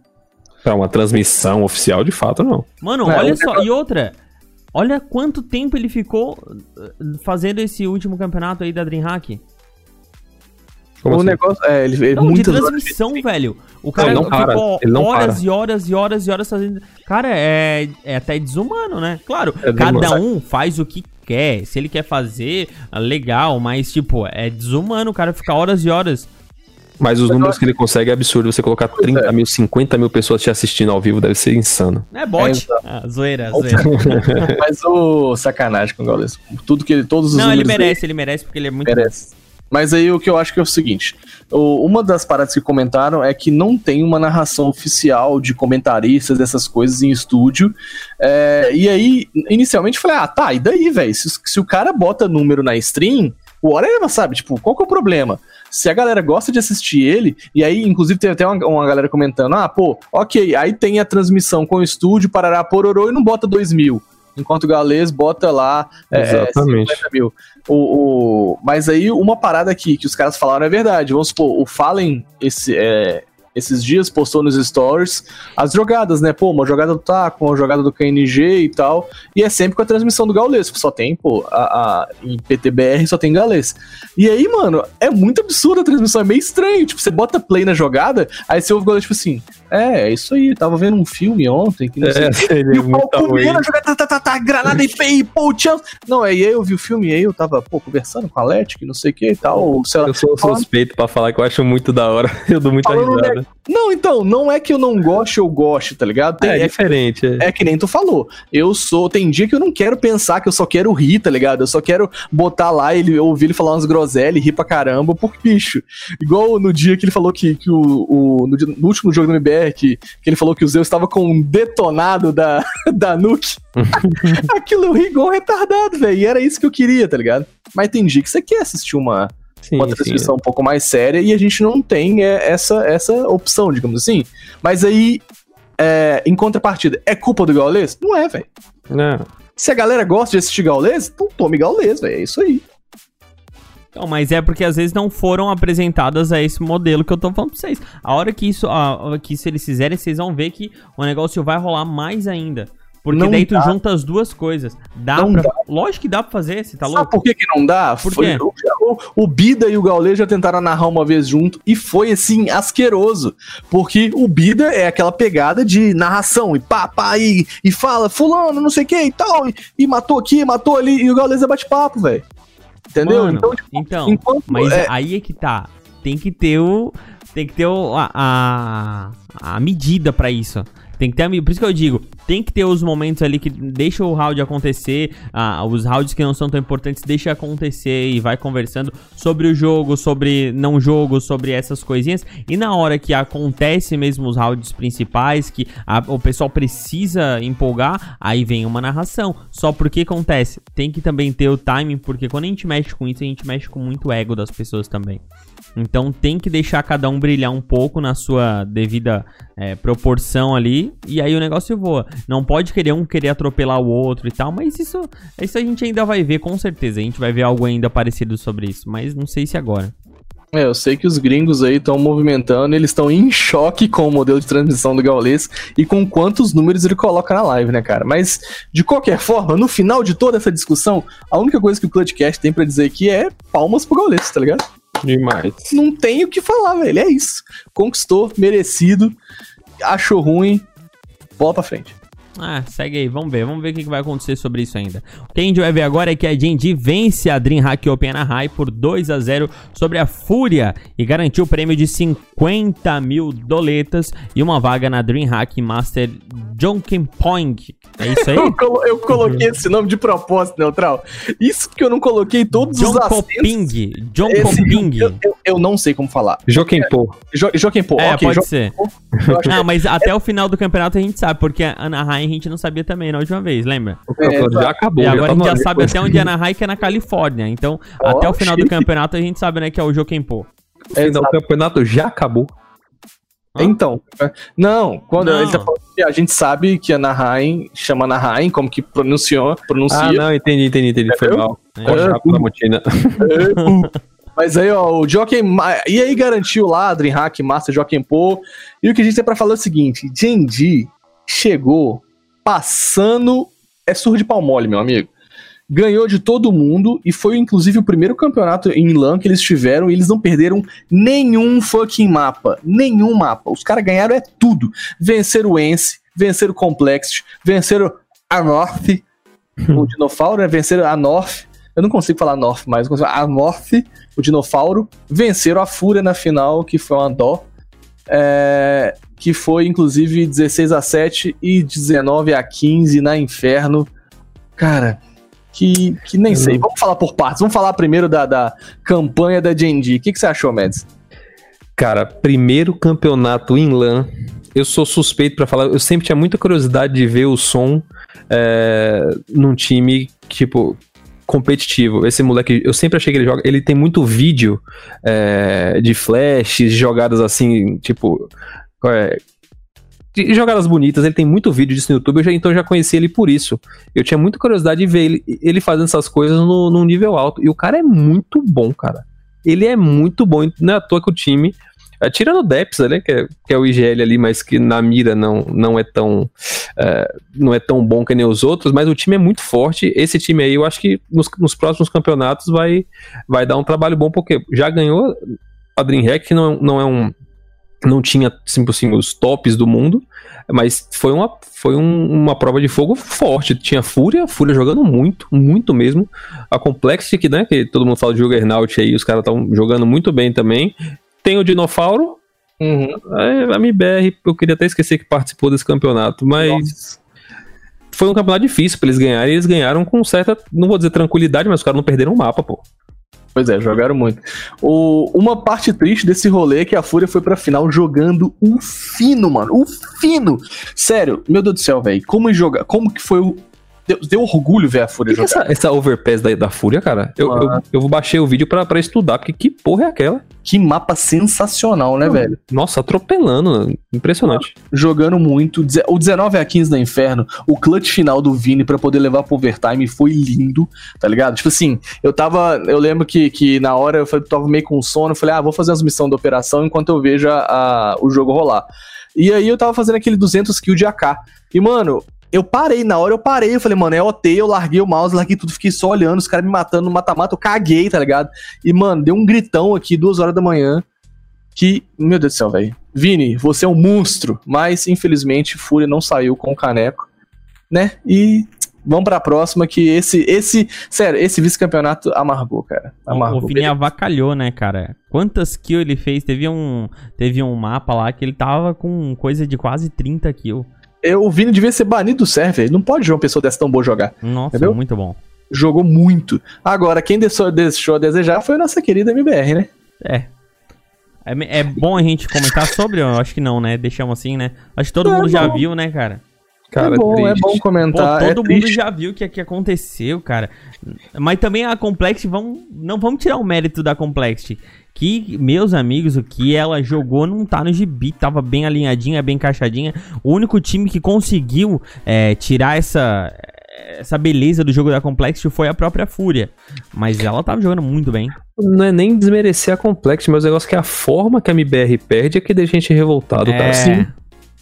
Pra uma transmissão oficial, de fato, não. Mano, É, olha só, e outra, olha quanto tempo ele ficou uh, fazendo esse último campeonato aí da Dreamhack. Como o assim? negócio. É, ele, ele Não, de muitas horas- transmissão, velho. O cara Ele não para, ficou ele não horas para. e horas e horas e horas fazendo. Cara, é, é até desumano, né? Claro, É cada desumano. um faz o que quer. Se ele quer fazer, legal, mas, tipo, é desumano o cara ficar horas e horas. Mas os números que ele consegue é absurdo. Você colocar 30 é. mil, 50 mil pessoas te assistindo ao vivo deve ser insano. É bot. É, Ah, zoeira, zoeira. Mas o sacanagem com o Gaules. Tudo que ele. Todos os Não, ele números dele- merece, ele merece porque ele é muito. Merece. Mas aí o que eu acho que é o seguinte: o- uma das paradas que comentaram é que não tem uma narração oficial de comentaristas dessas coisas em estúdio. É, e aí, inicialmente, eu falei: ah, tá, e daí, velho? Se, se o cara bota número na stream, o whatever, sabe? Tipo, qual que é o problema? Se a galera gosta de assistir ele, e aí, inclusive, teve até uma, uma galera comentando: ah, pô, ok, aí tem a transmissão com o estúdio, parará, pororô, e não bota 2 mil. Enquanto o Galês bota lá é, Exatamente. 50 mil. O, o- mas aí uma parada aqui que os caras falaram é verdade. Vamos supor, o Fallen, esse, é, esses dias, postou nos stories as jogadas, né? Pô, uma jogada do Taco, uma jogada do KNG e tal. E é sempre com a transmissão do Gaules, que só tem, pô, a, a, em PTBR só tem Gaules. E aí, mano, é muito absurda a transmissão, é meio estranho. Tipo, você bota play na jogada, aí você ouve o Gaules, tipo assim, é, é isso aí, tava vendo um filme ontem, que não sei É, seria E o pau muito ruim. comendo, a jogada, tá, tá, tá, tá, granada e pei, pô, tchau. Não, aí eu vi o filme, e aí eu tava, pô, conversando com a Leti, que não sei o que e tal, sei lá. Eu sou Falando- suspeito pra falar que eu acho muito da hora. Eu dou muita Falando risada. Não, então, não é que eu não goste ou goste, tá ligado? Tem- É, é, diferente. É. é que nem tu falou. Eu sou. Tem dia que eu não quero pensar, que eu só quero rir, tá ligado? Eu só quero botar lá ele ouvir ele falar umas groselhas e rir pra caramba, porque, bicho. Igual no dia que ele falou que, que o. o- no, dia- no último jogo do MBR, que, que ele falou que o Zeus estava com um detonado da, da Nuke. Aquilo eu ri igual retardado, velho. E era isso que eu queria, tá ligado? Mas dia que você quer assistir uma, Sim, uma transmissão um pouco mais séria e a gente não tem é, essa, essa opção, digamos assim. Mas aí, é, em contrapartida, é culpa do Gaules? Não é, velho. Não. Se a galera gosta de assistir Gaules, então tome Gaules, velho. É isso aí. Então, mas é porque às vezes não foram apresentadas a esse modelo que eu tô falando pra vocês. A hora que isso, a que isso eles fizerem, vocês vão ver que o negócio vai rolar mais ainda. Porque Não daí tu dá. junta as duas coisas. Dá Não pra... dá. Lógico que dá pra fazer, você tá Sabe louco? por que, que não dá? Por Foi- o- o Bida e o Gaules já tentaram narrar uma vez junto e foi assim, asqueroso. Porque o Bida é aquela pegada de narração e pá, pá, e, e fala, fulano, não sei o que e tal, e, e matou aqui, matou ali, e o Gaules é bate-papo, velho. Entendeu? Mano, então, tipo, então, enquanto- mas é, aí é que tá. Tem que ter o. Tem que ter o, a, a, a medida pra isso. Tem que ter a me- Por isso que eu digo, tem que ter os momentos ali que deixa o round acontecer. ah, os rounds que não são tão importantes, deixa acontecer e vai conversando sobre o jogo, sobre não jogo, sobre essas coisinhas. E na hora que acontece mesmo os rounds principais, que a- o pessoal precisa empolgar, aí vem uma narração. Só porque acontece, tem que também ter o timing, porque quando a gente mexe com isso, a gente mexe com muito ego das pessoas também. Então tem que deixar cada um brilhar um pouco na sua devida é, proporção ali, e aí o negócio voa. Não pode querer um querer atropelar o outro e tal, mas isso, isso a gente ainda vai ver, com certeza. A gente vai ver algo ainda parecido sobre isso, mas não sei se agora. É, eu sei que os gringos aí estão movimentando, eles estão em choque com o modelo de transmissão do Gaules e com quantos números ele coloca na live, né, cara? Mas, de qualquer forma, no final de toda essa discussão, a única coisa que o Clutchcast tem pra dizer aqui é palmas pro Gaules, tá ligado? Demais. Não tem o que falar, velho. É isso. Conquistou, merecido, achou ruim, bola pra frente. Ah, segue aí, vamos ver, vamos ver o que vai acontecer sobre isso ainda. O que a gente vai ver agora é que a Genji vence a DreamHack Open Anaheim por 2 a 0 sobre a Fúria e garantiu o prêmio de 50 mil doletas e uma vaga na DreamHack Master Jonkin Point. É isso aí? Eu, colo- eu coloquei esse nome de propósito, Neutral. Isso porque eu não coloquei todos os acentos. Jonkoping. Esse- Jonkoping. Eu, eu, eu não sei como falar. Jokenpô. Jo, Joaquim Pô, É, ok. pode Jo- ser. Não, mas até o final do campeonato a gente sabe, porque a Anaheim a gente não sabia também na última vez, lembra? O campeonato já acabou. e agora a tá gente já no- sabe até onde é Anaheim, que é na Califórnia. Então, Ó, até o final do campeonato a gente sabe, né, que é o Jokenpô. O final do campeonato já acabou. Então, não, quando Não. ele tá falando que a gente sabe que Anaheim chama Anaheim, como que pronunciou, pronuncia. Ah, não, entendi, entendi, entendi. Foi mal. É. Coxa da Motina. Mas aí, ó, o Joaquim. E aí garantiu lá, Dreamhack, Master Joaquim Pô. E o que a gente tem pra falar é o seguinte: Genji chegou passando. É surro de palmole, meu amigo. Ganhou de todo mundo e foi inclusive o primeiro campeonato em LAN que eles tiveram e eles não perderam nenhum fucking mapa. Nenhum mapa. Os caras ganharam é tudo. Venceram o Ence, venceram o Complexity, venceram a North, o Dinofauro, né? Venceram a North. Eu não consigo falar North mais, eu consigo falar a North, o Dinofauro. Venceram a Fúria na final, que foi uma dó. É, que foi inclusive 16 a 7 e 19 a 15 na Inferno. Cara, que, que nem sei. Vamos falar por partes. Vamos falar primeiro da, da campanha da Genji. O que, que você achou, Mads? Cara, primeiro campeonato em LAN. Eu sou suspeito pra falar. Eu sempre tinha muita curiosidade de ver o som é, num time, tipo, competitivo. Esse moleque, eu sempre achei que ele joga. Ele tem muito vídeo é, de flashes, jogadas assim, tipo. É, de jogadas bonitas, ele tem muito vídeo disso no YouTube, eu já, então eu já conheci ele por isso. Eu tinha muita curiosidade de ver ele, ele fazendo essas coisas no, num nível alto. E o cara é muito bom, cara. Ele é muito bom. Não é à toa que o time É, tirando o Deps ali, que é, que é o IGL ali, mas que na mira não, não é tão é, não é tão bom que nem os outros, mas o time é muito forte. Esse time aí, eu acho que nos, nos próximos campeonatos vai, vai dar um trabalho bom, porque já ganhou a DreamHack, que não, não é um não tinha tipo assim, os tops do mundo, mas foi uma, foi um, uma prova de fogo forte. Tinha Fúria, Fúria jogando muito, muito mesmo. A Complexity, né, que todo mundo fala de Juggernaut aí, os caras estão jogando muito bem também. Tem o Dinofauro. Uhum. A MBR, eu queria até esquecer que participou desse campeonato, mas Nossa. foi um campeonato difícil pra eles ganharem. E eles ganharam com certa, não vou dizer tranquilidade, mas os caras não perderam o mapa, pô. Pois é, jogaram muito. O, uma parte triste desse rolê é que a Fúria foi pra final jogando um fino, mano. Um fino! Sério, meu Deus do céu, velho. Como? Como que foi o. Deu, deu orgulho ver a Fúria Que que é jogar. essa, essa overpass da, da Fúria, cara? Eu, Ah. eu, eu baixei o vídeo pra, pra estudar, porque que porra é aquela? Que mapa sensacional, né, velho? Nossa, atropelando. Impressionante. Jogando muito. O 19 a 15 da Inferno, o clutch final do Vini pra poder levar pro overtime foi lindo, tá ligado? Tipo assim, eu tava. Eu lembro que, que na hora eu tava meio com sono, eu falei, ah, vou fazer as missões da operação enquanto eu vejo a- a- o jogo rolar. E aí eu tava fazendo aquele 200 kill de AK. E, mano, eu parei, na hora eu parei, eu falei, mano, é OT, eu larguei o mouse, larguei tudo, fiquei só olhando, os caras me matando no mata-mata, eu caguei, tá ligado? E, mano, deu um gritão aqui, duas horas da manhã, que, meu Deus do céu, velho. Vini, você é um monstro, mas, infelizmente, Fúria não saiu com o caneco, né? E vamos pra próxima, que esse, esse, sério, esse vice-campeonato amargou, cara. Amargou. O Vini avacalhou, né, cara? Quantas kills ele fez? Teve um, teve um mapa lá que ele tava com coisa de quase 30 kills. Eu, o Vini devia ser banido do server, não pode uma pessoa dessa tão boa jogar. Nossa, Entendeu? muito bom. Jogou muito. Agora, quem deixou, deixou a desejar foi a nossa querida MBR, né? É. É, é bom a gente comentar sobre? Eu acho que não, né? Deixamos assim, né? Acho que todo É mundo já bom. viu, né, cara? Cara, é bom, é triste. bom Pô, comentar. é todo mundo triste. já viu o que, que aconteceu, cara. Mas também a Complexity, vamos, não vamos tirar o mérito da Complexity. Que, meus amigos, o que ela jogou não tá no gibi, tava bem alinhadinha, bem encaixadinha. O único time que conseguiu é, tirar essa, essa beleza do jogo da Complexity foi a própria Fúria. Mas ela tava jogando muito bem. Não é nem desmerecer a Complex, mas o negócio é que a forma que a MBR perde é que deixa a gente revoltado, É. cara. Sim.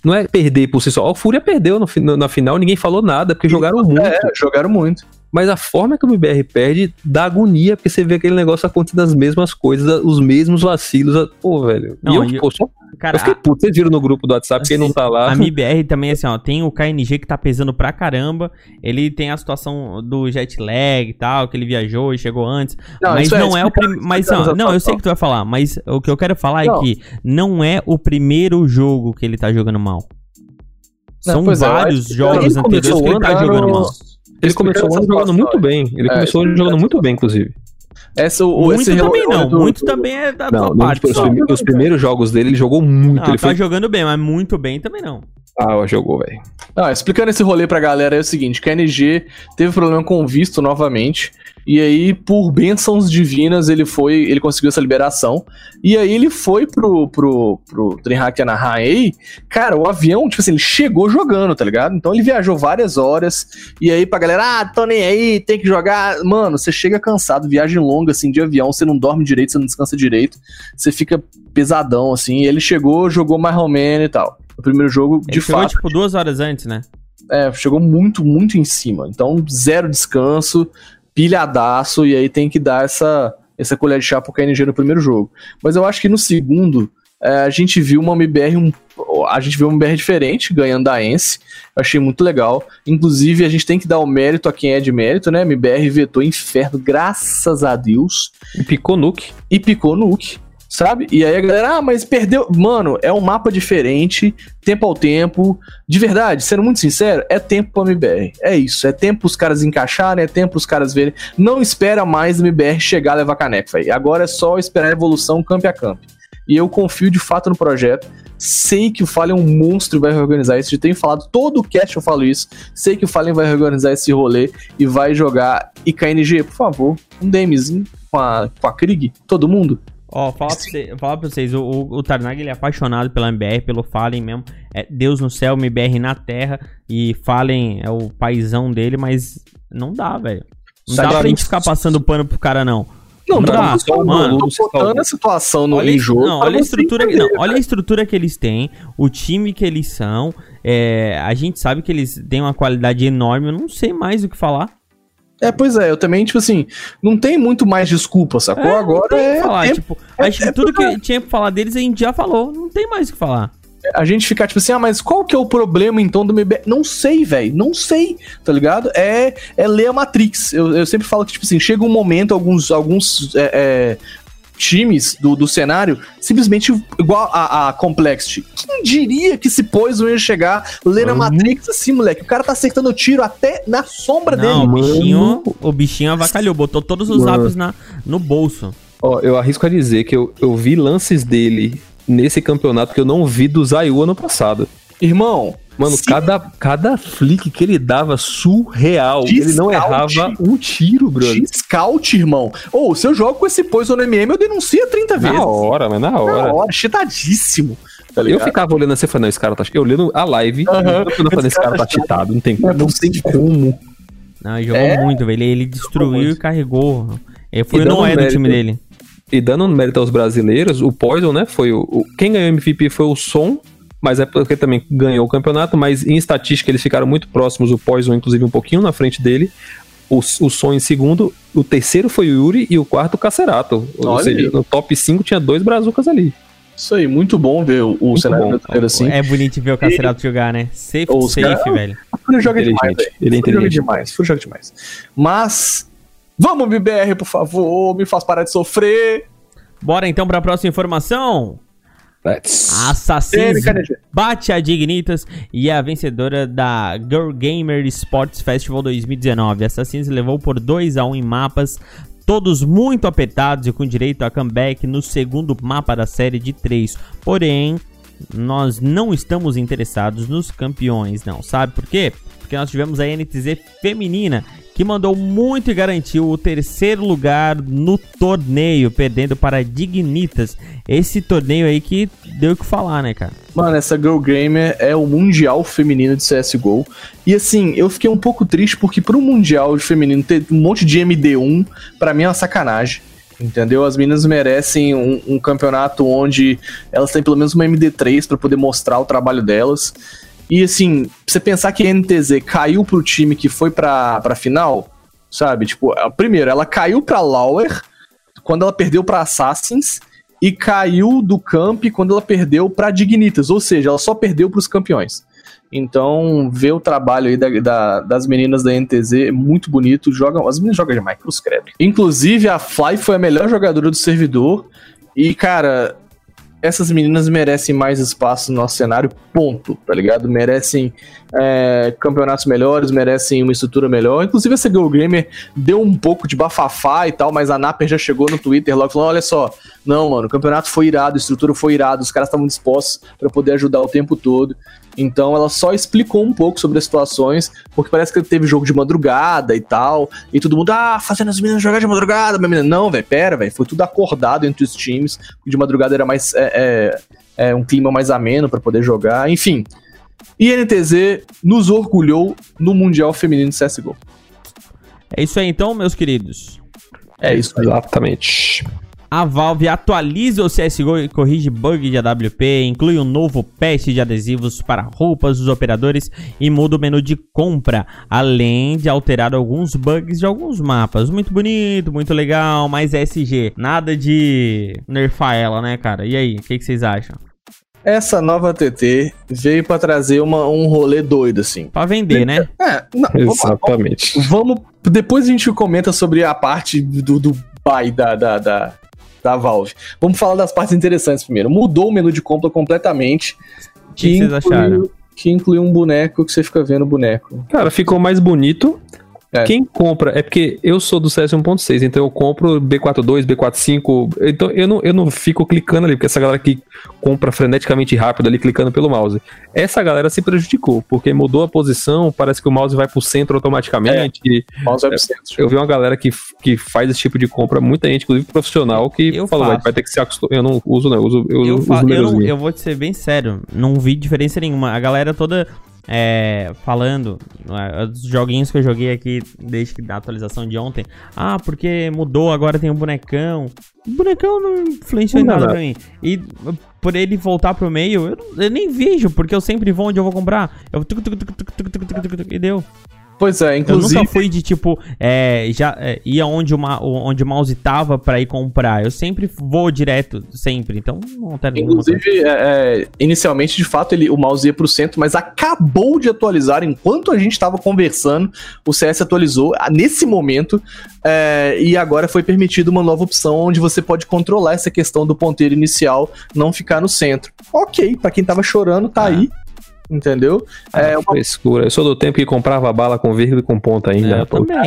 Não é perder por si só. O Fúria perdeu no, na final, ninguém falou nada, porque jogaram muito. É, jogaram muito. Mas a forma que o MBR perde dá agonia, porque você vê aquele negócio acontecendo as mesmas coisas, os mesmos vacilos. Pô, velho. Não, e eu, e- pô, só, Cara, eu fiquei puto. Vocês viram no grupo do WhatsApp, quem não tá lá. A MIBR também, assim, ó, tem o KNG que tá pesando pra caramba. Ele tem a situação do jet lag e tal, que ele viajou e chegou antes. mas isso não é, o explica- primeiro. Mas, ó, não, eu sei que tu vai falar, mas o que eu quero falar Não. é que não é o primeiro jogo que ele tá jogando mal. Não, São é, vários ele jogos anteriores que ele tá o jogando mal. Ele começou o ano jogando muito situação, bem. Ele É, começou jogando muito bem, inclusive. Essa, o, Muito esse também não, do- muito também é da Não, tua não, parte. tipo, os, primeiros jogos dele, ele jogou muito. Não, ele tá foi. jogando bem, mas muito bem também não. Ah, jogou, velho. Não, explicando esse rolê pra galera é o seguinte, que a NG teve problema com o visto novamente, e aí, por bênçãos divinas, ele foi, ele conseguiu essa liberação, e aí ele foi pro, pro, pro DreamHack Anaheim, cara, o avião, tipo assim, ele chegou jogando, tá ligado? Então ele viajou várias horas, e aí pra galera, ah, tô nem aí, tem que jogar, mano, você chega cansado, viagem longa, assim, de avião, você não dorme direito, você não descansa direito, você fica pesadão, assim, ele chegou, jogou mais ou menos e tal. Primeiro jogo, de Ele chegou, fato, tipo, duas horas antes, né? é, chegou muito, muito em cima. Então, zero descanso, pilhadaço, e aí tem que dar essa, essa colher de chá pro KNG no primeiro jogo. Mas eu acho que no segundo, é, a gente viu uma MBR um, a gente viu uma MBR diferente, ganhando da Ence. Eu achei muito legal. Inclusive, a gente tem que dar o mérito a quem é de mérito, né? MBR vetou Inferno, graças a Deus E picou nuke. e picou no Uki, sabe? E aí a galera, ah, mas perdeu. Mano, é um mapa diferente, tempo ao tempo. De verdade, sendo muito sincero, é tempo pra MBR. É isso, é tempo pros caras encaixarem, é tempo pros caras verem. Não espera mais a MBR chegar a levar caneco, velho. Agora é só esperar a evolução campo a campo. E eu confio de fato no projeto. Sei que o Fallen é um monstro e vai reorganizar isso. Já tenho falado, todo o cast eu falo isso. Sei que o Fallen vai reorganizar esse rolê e vai jogar. E KNG, por favor, um DMzinho com a, com a Krieg, todo mundo. Ó, fala pra, fala pra vocês, o, o, o Tarnag ele é apaixonado pela MBR, pelo Fallen mesmo. É Deus no céu, MBR na terra. E Fallen é o paizão dele, mas não dá, velho. Não Sai dá pra gente ficar passando pano pro cara, não. Não, Não tá dá. só o Mano, Tô botando a situação no Olha, jogo. não, olha a estrutura, entender, não, olha a estrutura que eles têm, o time que eles são. é, a gente sabe que eles têm uma qualidade enorme. Eu não sei mais o que falar. É, pois é, eu também, tipo assim, não tem muito mais desculpa, sacou? É, Agora é falar. tempo Tipo, é- acho que é tudo que tinha pra falar deles a gente já falou. Não tem mais o que falar. a gente ficar tipo assim, ah, mas qual que é o problema então do MBR? Não sei, velho, não sei, tá ligado? É, é ler a Matrix. Eu, eu sempre falo que, tipo assim, chega um momento, alguns, alguns é, é, times do, do cenário, simplesmente igual a, a Complexity. Quem diria que esse Poison ia chegar, ler a. Matrix assim, moleque? O cara tá acertando tiro até na sombra Não, o dele. bichinho, o bichinho avacalhou, botou todos os apps na, no bolso. Ó, eu arrisco a dizer que eu, eu vi lances dele nesse campeonato que eu não vi do Zayu ano passado. Irmão, Mano, cada, cada flick que ele dava surreal. De ele não errava um tiro, brother. de scout, irmão. Ou se eu jogo com esse Poison no MM, eu denuncio 30 vezes. Na hora, mas na hora. Na hora, cheatadíssimo. Tá Eu ficava olhando assim e falando, não, esse cara tá. Eu olhando a live, Aham. eu falando, esse cara tá cheatado, não tem, Não é não tem como. Não, ele jogou É? muito, velho. Ele, destruiu e carregou. Ele foi E o dando Noé do time dele. E dando mérito aos brasileiros, o Poison, né, foi o, o- Quem ganhou o MVP foi o Som, mas é porque também ganhou o campeonato, mas em estatística eles ficaram muito próximos, o Poison, inclusive, um pouquinho na frente dele. O, o Som em segundo, o terceiro foi o Yuri e o quarto o Cacerato. Ou seja, no top 5 tinha dois brazucas ali. Isso aí, muito bom ver o, Muito cenário bom. brasileiro assim. É bonito ver o Cacerato jogar, né? Safe, os safe, caras- velho. O Fúria joga demais, Inteligente. velho. Ele é O Fúria joga inteligente. demais, Fúria joga demais. Mas, vamos, BBR, por favor, me faz parar de sofrer. Bora então pra próxima informação. Assassins bate a Dignitas e é a vencedora da Girl Gamer Sports Festival 2019. Assassins levou por 2 a 1 em mapas, todos muito apertados e com direito a comeback no segundo mapa da série de 3. Porém, nós não estamos interessados nos campeões, não. Sabe por quê? Porque nós tivemos a NTZ feminina que mandou muito e garantiu o terceiro lugar no torneio, perdendo para Dignitas. Esse torneio aí que deu o que falar, né, cara? Mano, essa Girl Gamer é o Mundial Feminino de CSGO. E assim, eu fiquei um pouco triste porque pro Mundial de Feminino ter um monte de MD1, pra mim é uma sacanagem. Entendeu? As meninas merecem um, um campeonato onde elas têm pelo menos uma MD3 pra poder mostrar o trabalho delas. E assim, você pensar que a NTZ caiu pro time que foi pra, pra final, sabe? Tipo, primeiro, ela caiu pra Lauer quando ela perdeu pra Assassins e caiu do camp quando ela perdeu pra Dignitas, ou seja, ela só perdeu pros campeões. Então, ver o trabalho aí da- da- das meninas da NTZ é muito bonito. Jogam, as meninas jogam demais, cruz credo. Inclusive, a Fly foi a melhor jogadora do servidor. E, cara, essas meninas merecem mais espaço no nosso cenário, ponto, tá ligado? Merecem é, campeonatos melhores, merecem uma estrutura melhor. Inclusive, essa Girl Gamer deu um pouco de bafafá e tal, mas a Naper já chegou no Twitter logo falando: olha só, não, mano, o campeonato foi irado, a estrutura foi irada, os caras estavam dispostos pra poder ajudar o tempo todo. Então ela só explicou um pouco sobre as situações, porque parece que teve jogo de madrugada e tal, e todo mundo, ah, fazendo as meninas jogar de madrugada, minha menina. Não, velho, pera, velho, foi tudo acordado entre os times, de madrugada era mais, é, é, é, um clima mais ameno pra poder jogar, enfim. E NTZ nos orgulhou no Mundial Feminino de CSGO. É isso aí então, meus queridos. É isso aí. Exatamente. A Valve atualiza o CSGO e corrige bug de AWP, inclui um novo patch de adesivos para roupas dos operadores e muda o menu de compra, além de alterar alguns bugs de alguns mapas. Muito bonito, muito legal, mas SG. Nada de nerfar ela, né, cara? E aí, o que, que vocês acham? Essa nova TT veio pra trazer uma, um rolê doido, assim. Pra vender, né? É, não, vamos, Exatamente. vamos. Depois a gente comenta sobre a parte do, do buy da, da, da, da Valve. Vamos falar das partes interessantes primeiro. Mudou o menu de compra completamente. O que, que vocês acharam? Que inclui um boneco que você fica vendo o boneco. Cara, ficou mais bonito. É. Quem compra, é porque eu sou do CS 1.6, então eu compro B42, B45, então eu não, eu não fico clicando ali, porque essa galera que compra freneticamente rápido ali, clicando pelo mouse. Essa galera se prejudicou, porque mudou a posição, parece que o mouse vai pro centro automaticamente. e Mouse web centro. Eu vi uma galera que, que faz esse tipo de compra, muita gente, inclusive profissional, que Eu falou, vai, vai ter que se acostumar. Eu não uso, não, eu uso, eu Eu, uso o eu, não- eu vou te ser bem sério, não vi diferença nenhuma. A galera toda é, falando, é, os joguinhos que eu joguei aqui desde que da atualização de ontem. Ah, porque mudou, agora tem um bonecão. O bonecão não influenciou em nada pra mim. E por ele voltar pro meio, eu, eu nem vejo, porque eu sempre vou onde eu vou comprar. Eu tuc, tuc, tuc, tuc, tuc, tuc, tuc, tuc, tuc, e deu. Pois é, Eu inclusive. nunca fui de tipo, é, já é, ia onde o, ma- onde o mouse tava pra ir comprar. Eu sempre vou direto, sempre. Então não coisa. Inclusive, é, é, inicialmente, de fato, ele, o mouse ia pro centro, mas acabou de atualizar. Enquanto a gente estava conversando, o CS atualizou ah, nesse momento. é, e agora foi permitida uma nova opção onde você pode controlar essa questão do ponteiro inicial não ficar no centro. Ok, pra quem tava chorando, tá Ah. aí. Entendeu? É, É uma frescura. Eu sou do tempo que comprava bala com vírgula e com ponta ainda. É, também.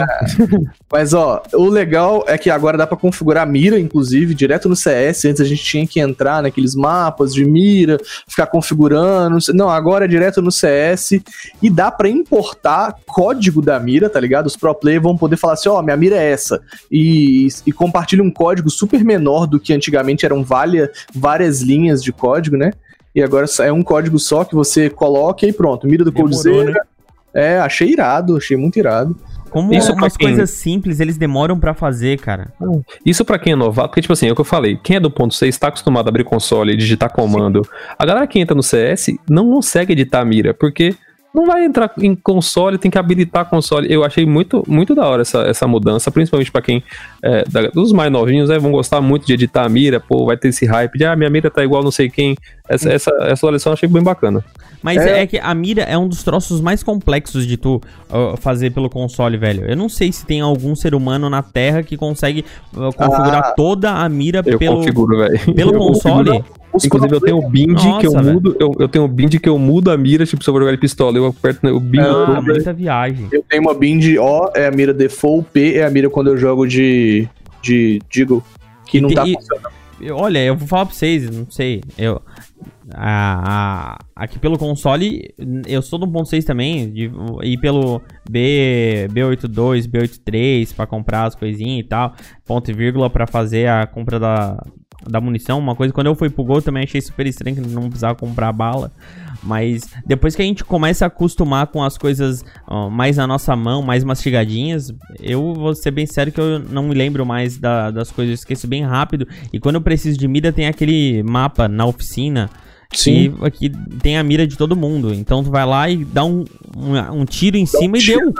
Mas ó, o legal é que agora dá pra configurar a mira, inclusive, direto no CS. Antes a gente tinha que entrar naqueles mapas de mira, ficar configurando. Não, agora é direto no CS e dá pra importar código da mira, tá ligado? Os pro players vão poder falar assim: ó, minha mira é essa. E, e compartilha um código super menor do que antigamente eram valha, várias linhas de código, né? E agora é um código só que você coloca e pronto. Mira do Coldzera. né? É, achei irado, achei muito irado. Como Isso umas quem- coisas simples eles demoram pra fazer, cara. Isso pra quem é novato, porque, tipo assim, é o que eu falei. Quem é do ponto 6 tá acostumado a abrir console e digitar comando. A galera que entra no CS não consegue editar a mira, porque não vai entrar em console, tem que habilitar console. Eu achei muito, muito da hora essa, essa mudança, principalmente pra quem é, da- dos mais novinhos, né, vão gostar muito de editar a mira, pô, vai ter esse hype de, ah, minha mira tá igual não sei quem. Essa, essa, essa atualização eu achei bem bacana. Mas É. é. que a mira é um dos troços mais complexos de tu uh, fazer pelo console, velho. Eu não sei se tem algum ser humano na Terra que consegue uh, configurar Ah. toda a mira Eu pelo, pelo Eu console. configuro. Inclusive, eu tenho o bind Nossa, que eu velho. mudo. Eu, eu tenho o bind que eu mudo a mira, tipo, se eu vou jogar de pistola, eu aperto o bind. Ah, todo, muita viagem. Eu tenho uma bind O, é a mira default, P é a mira quando eu jogo de. de Deagle. Que não E- tá e- funcionando. Olha, eu vou falar pra vocês, não sei. Eu, a, a- aqui pelo console, eu sou do 1.6 também. De, e pelo B, B82, B83 pra comprar as coisinhas e tal. Ponto e vírgula pra fazer a compra da, da munição. Uma coisa, quando eu fui pro Gol, também achei super estranho que não precisava comprar bala. Mas depois que a gente começa a acostumar com as coisas ó, mais na nossa mão, mais mastigadinhas, eu vou ser bem sério que eu não me lembro mais da- das coisas, eu esqueço bem rápido. E quando eu preciso de mira, tem aquele mapa na oficina. Sim. Que aqui tem a mira de todo mundo. Então tu vai lá e dá um, um, um tiro em cima e tiro. deu.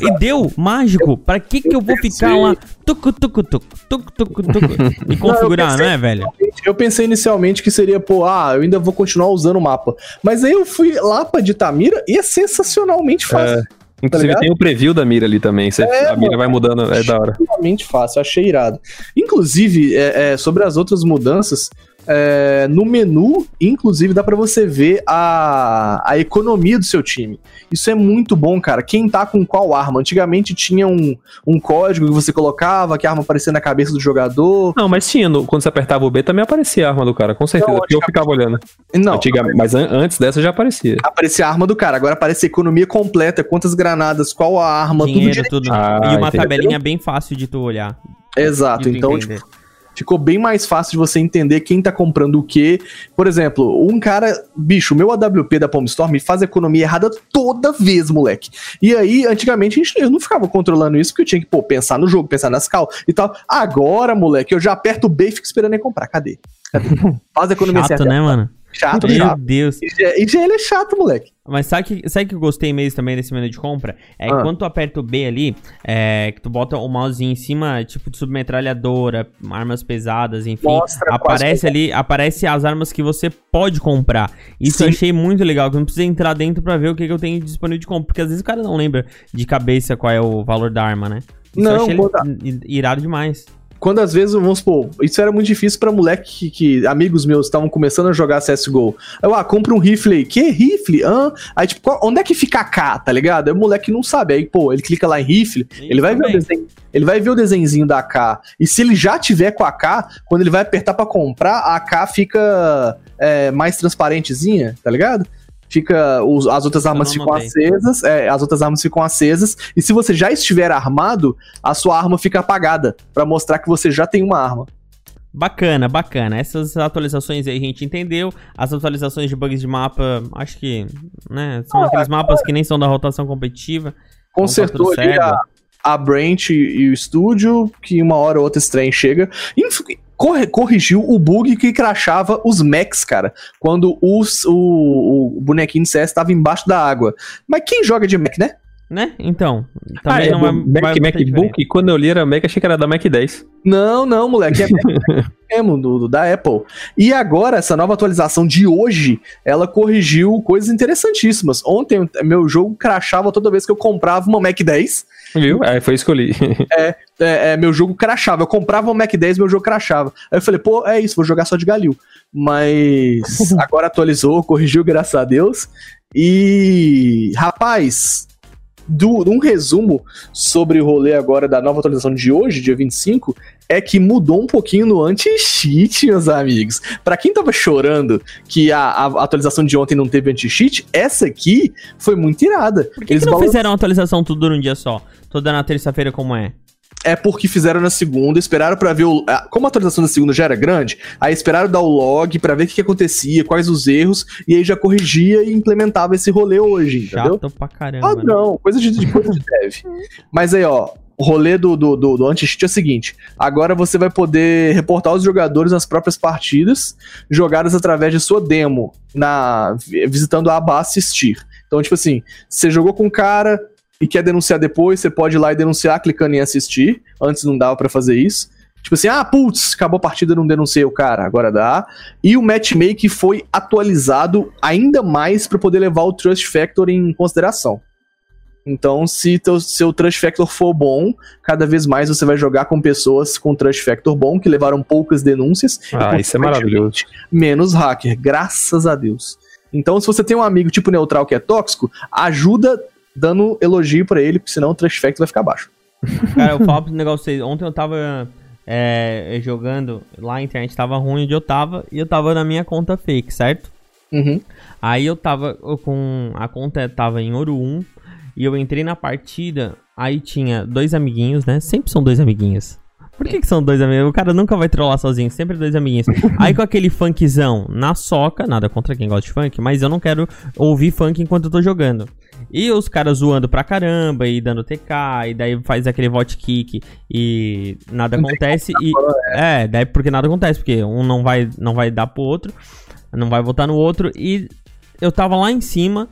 E deu, mágico. Pra que que eu vou ficar lá tuc, tuc, tuc, tuc, tuc, tuc, e configurar, pensei- não é, velho? Eu pensei inicialmente que seria, pô, ah, eu ainda vou continuar usando o mapa. Mas aí eu fui lá pra editar a mira e é sensacionalmente fácil. Inclusive ligado? tem o preview da mira ali também. Você, É, a mira vai mudando, é da hora. Extremamente fácil, achei irado. Inclusive, é, é, sobre as outras mudanças, é, no menu, inclusive, dá pra você ver a, a economia do seu time. Isso é muito bom, cara. Quem tá com qual arma? Antigamente tinha um, um código que você colocava, que a arma aparecia na cabeça do jogador. Não, mas tinha, no- quando você apertava o B também aparecia a arma do cara, com certeza. Não, porque eu ficava olhando. Não, Antigamente, mas an- antes dessa já aparecia. aparecia a arma do cara. Agora aparece a economia completa, quantas granadas, qual a arma, tudo Dinheiro, direito. tudo. Ah, e uma entendi. tabelinha bem fácil de tu olhar. Exato, de tu então, entender. tipo, ficou bem mais fácil de você entender quem tá comprando o quê. Por exemplo, um cara, bicho, o meu AWP da Palm Storm faz economia errada toda vez, moleque. E aí, antigamente, a gente, eu não ficava controlando isso, porque eu tinha que, pô, pensar no jogo, pensar nas cal e tal. Agora, moleque, eu já aperto o B e fico esperando ele comprar. Cadê? Cadê? Faz a economia Chato, certa. né, mano? Chato, Meu chato. Deus. Ele é chato, moleque. Mas sabe que, sabe que eu gostei mesmo também desse menu de compra? É Ah. que quando tu aperta o B ali, é, que tu bota o mouse em cima, tipo de submetralhadora, armas pesadas, enfim. Mostra aparece ali, aparece as armas que você pode comprar. Isso Sim. eu achei muito legal, que não precisa entrar dentro pra ver o que, que eu tenho disponível de compra. Porque às vezes o cara não lembra de cabeça qual é o valor da arma, né? Isso Não, eu achei irado demais. Quando às vezes, vamos supor, isso era muito difícil pra moleque que, que amigos meus estavam começando a jogar CSGO. Eu, ah, compra um rifle aí. Que rifle? Hã? Aí, tipo, qual- onde é que fica a K, tá ligado? Aí o moleque não sabe. Aí, pô, ele clica lá em rifle, ele vai, ver o também. desenho, ele vai ver o desenhozinho da AK. E se ele já tiver com a AK, quando ele vai apertar pra comprar, a AK fica é, mais transparentezinha, tá ligado? Fica. os- as outras armas ficam acesas. é, as outras armas ficam acesas. E se você já estiver armado, a sua arma fica apagada. Pra mostrar que você já tem uma arma. Bacana, bacana. Essas atualizações aí a gente entendeu. As atualizações de bugs de mapa, acho que, né, são Ah, aqueles mapas que nem são da rotação competitiva. Consertou tá tudo ali a, a Branch e o estúdio, que uma hora ou outra esse trem chega. Inf- corrigiu o bug que crachava os mechs, cara, quando os, o, o bonequinho de CS estava embaixo da água. Mas quem joga de mech, né? Né? Então, Ah, também é não vai, Mac, vai MacBook, quando eu li era Mac, achei que era da Mac 10. Não, não, moleque. É mesmo, do, do- da Apple. E agora, essa nova atualização de hoje, ela corrigiu coisas interessantíssimas. Ontem, meu jogo crachava toda vez que eu comprava uma Mac 10. Viu? Aí foi isso que eu li. É, é, meu jogo crachava. Eu comprava uma Mac 10, meu jogo crachava. Aí eu falei, pô, é isso, vou jogar só de Galil. Mas agora atualizou, corrigiu, graças a Deus. E, rapaz, do, um resumo sobre o rolê agora da nova atualização de hoje, dia 25, é que mudou um pouquinho no anti-cheat, meus amigos. Pra quem tava chorando que a, a atualização de ontem não teve anti-cheat, essa aqui foi muito irada. Por que, que não fizeram a atualização tudo num dia só? Toda na terça-feira como é? é porque fizeram na segunda, esperaram pra ver o. Como a atualização da segunda já era grande, aí esperaram dar o log pra ver o que, que acontecia, quais os erros, e aí já corrigia e implementava esse rolê hoje, entendeu? Chato pra caramba. né? Padrão, coisa de, de coisa de dev. Mas aí, ó, o rolê do, do, do, do anti-cheat é o seguinte: agora você vai poder reportar os jogadores nas próprias partidas, jogadas através de sua demo, na, visitando a aba assistir. Então, tipo assim, você jogou com um cara e quer denunciar depois, você pode ir lá e denunciar clicando em assistir. Antes não dava pra fazer isso. Tipo assim, ah, putz, acabou a partida, não denunciei o cara, agora dá. E o matchmaking foi atualizado ainda mais pra poder levar o Trust Factor em consideração. Então, se teu, seu Trust Factor for bom, cada vez mais você vai jogar com pessoas com Trust Factor bom, que levaram poucas denúncias. Ah, e, isso é maravilhoso. Menos hacker, graças a Deus. Então, se você tem um amigo tipo neutral que é tóxico, ajuda dando elogio pra ele, porque senão o Trust Factor vai ficar baixo. Cara, eu falo pro negócio vocês. Ontem eu tava é, jogando, lá a internet tava ruim onde eu tava, e eu tava na minha conta fake, certo? Uhum. Aí eu tava com. A conta tava em ouro 1. E eu entrei na partida. Aí tinha dois amiguinhos, né? Sempre são dois amiguinhos. Por que, que são dois amiguinhos? O cara nunca vai trollar sozinho, sempre dois amiguinhos. Aí com aquele funkzão na soca, nada contra quem gosta de funk, mas eu não quero ouvir funk enquanto eu tô jogando. E os caras zoando pra caramba e dando TK, e daí faz aquele vote kick e nada acontece. E, é, daí porque nada acontece, porque um não vai, não vai dar pro outro, não vai votar no outro. E eu tava lá em cima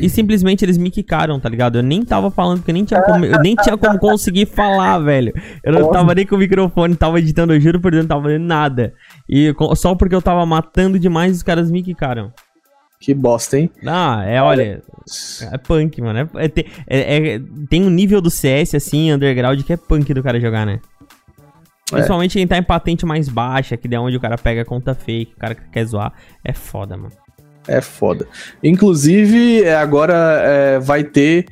e simplesmente eles me quicaram, tá ligado? Eu nem tava falando, porque nem tinha como, eu nem tinha como conseguir falar, velho. Eu não tava nem com o microfone, tava editando, eu juro por Deus, não tava fazendo nada. E só porque eu tava matando demais, os caras me quicaram. Que bosta, hein? Ah, é, olha, é punk, mano. É, é, te- é- é- tem um nível do CS, assim, underground, que é punk do cara jogar, né? Principalmente quem tá em patente mais baixa, que é onde o cara pega conta fake, o cara que quer zoar. É foda, mano. É foda. Inclusive, é, agora é, vai ter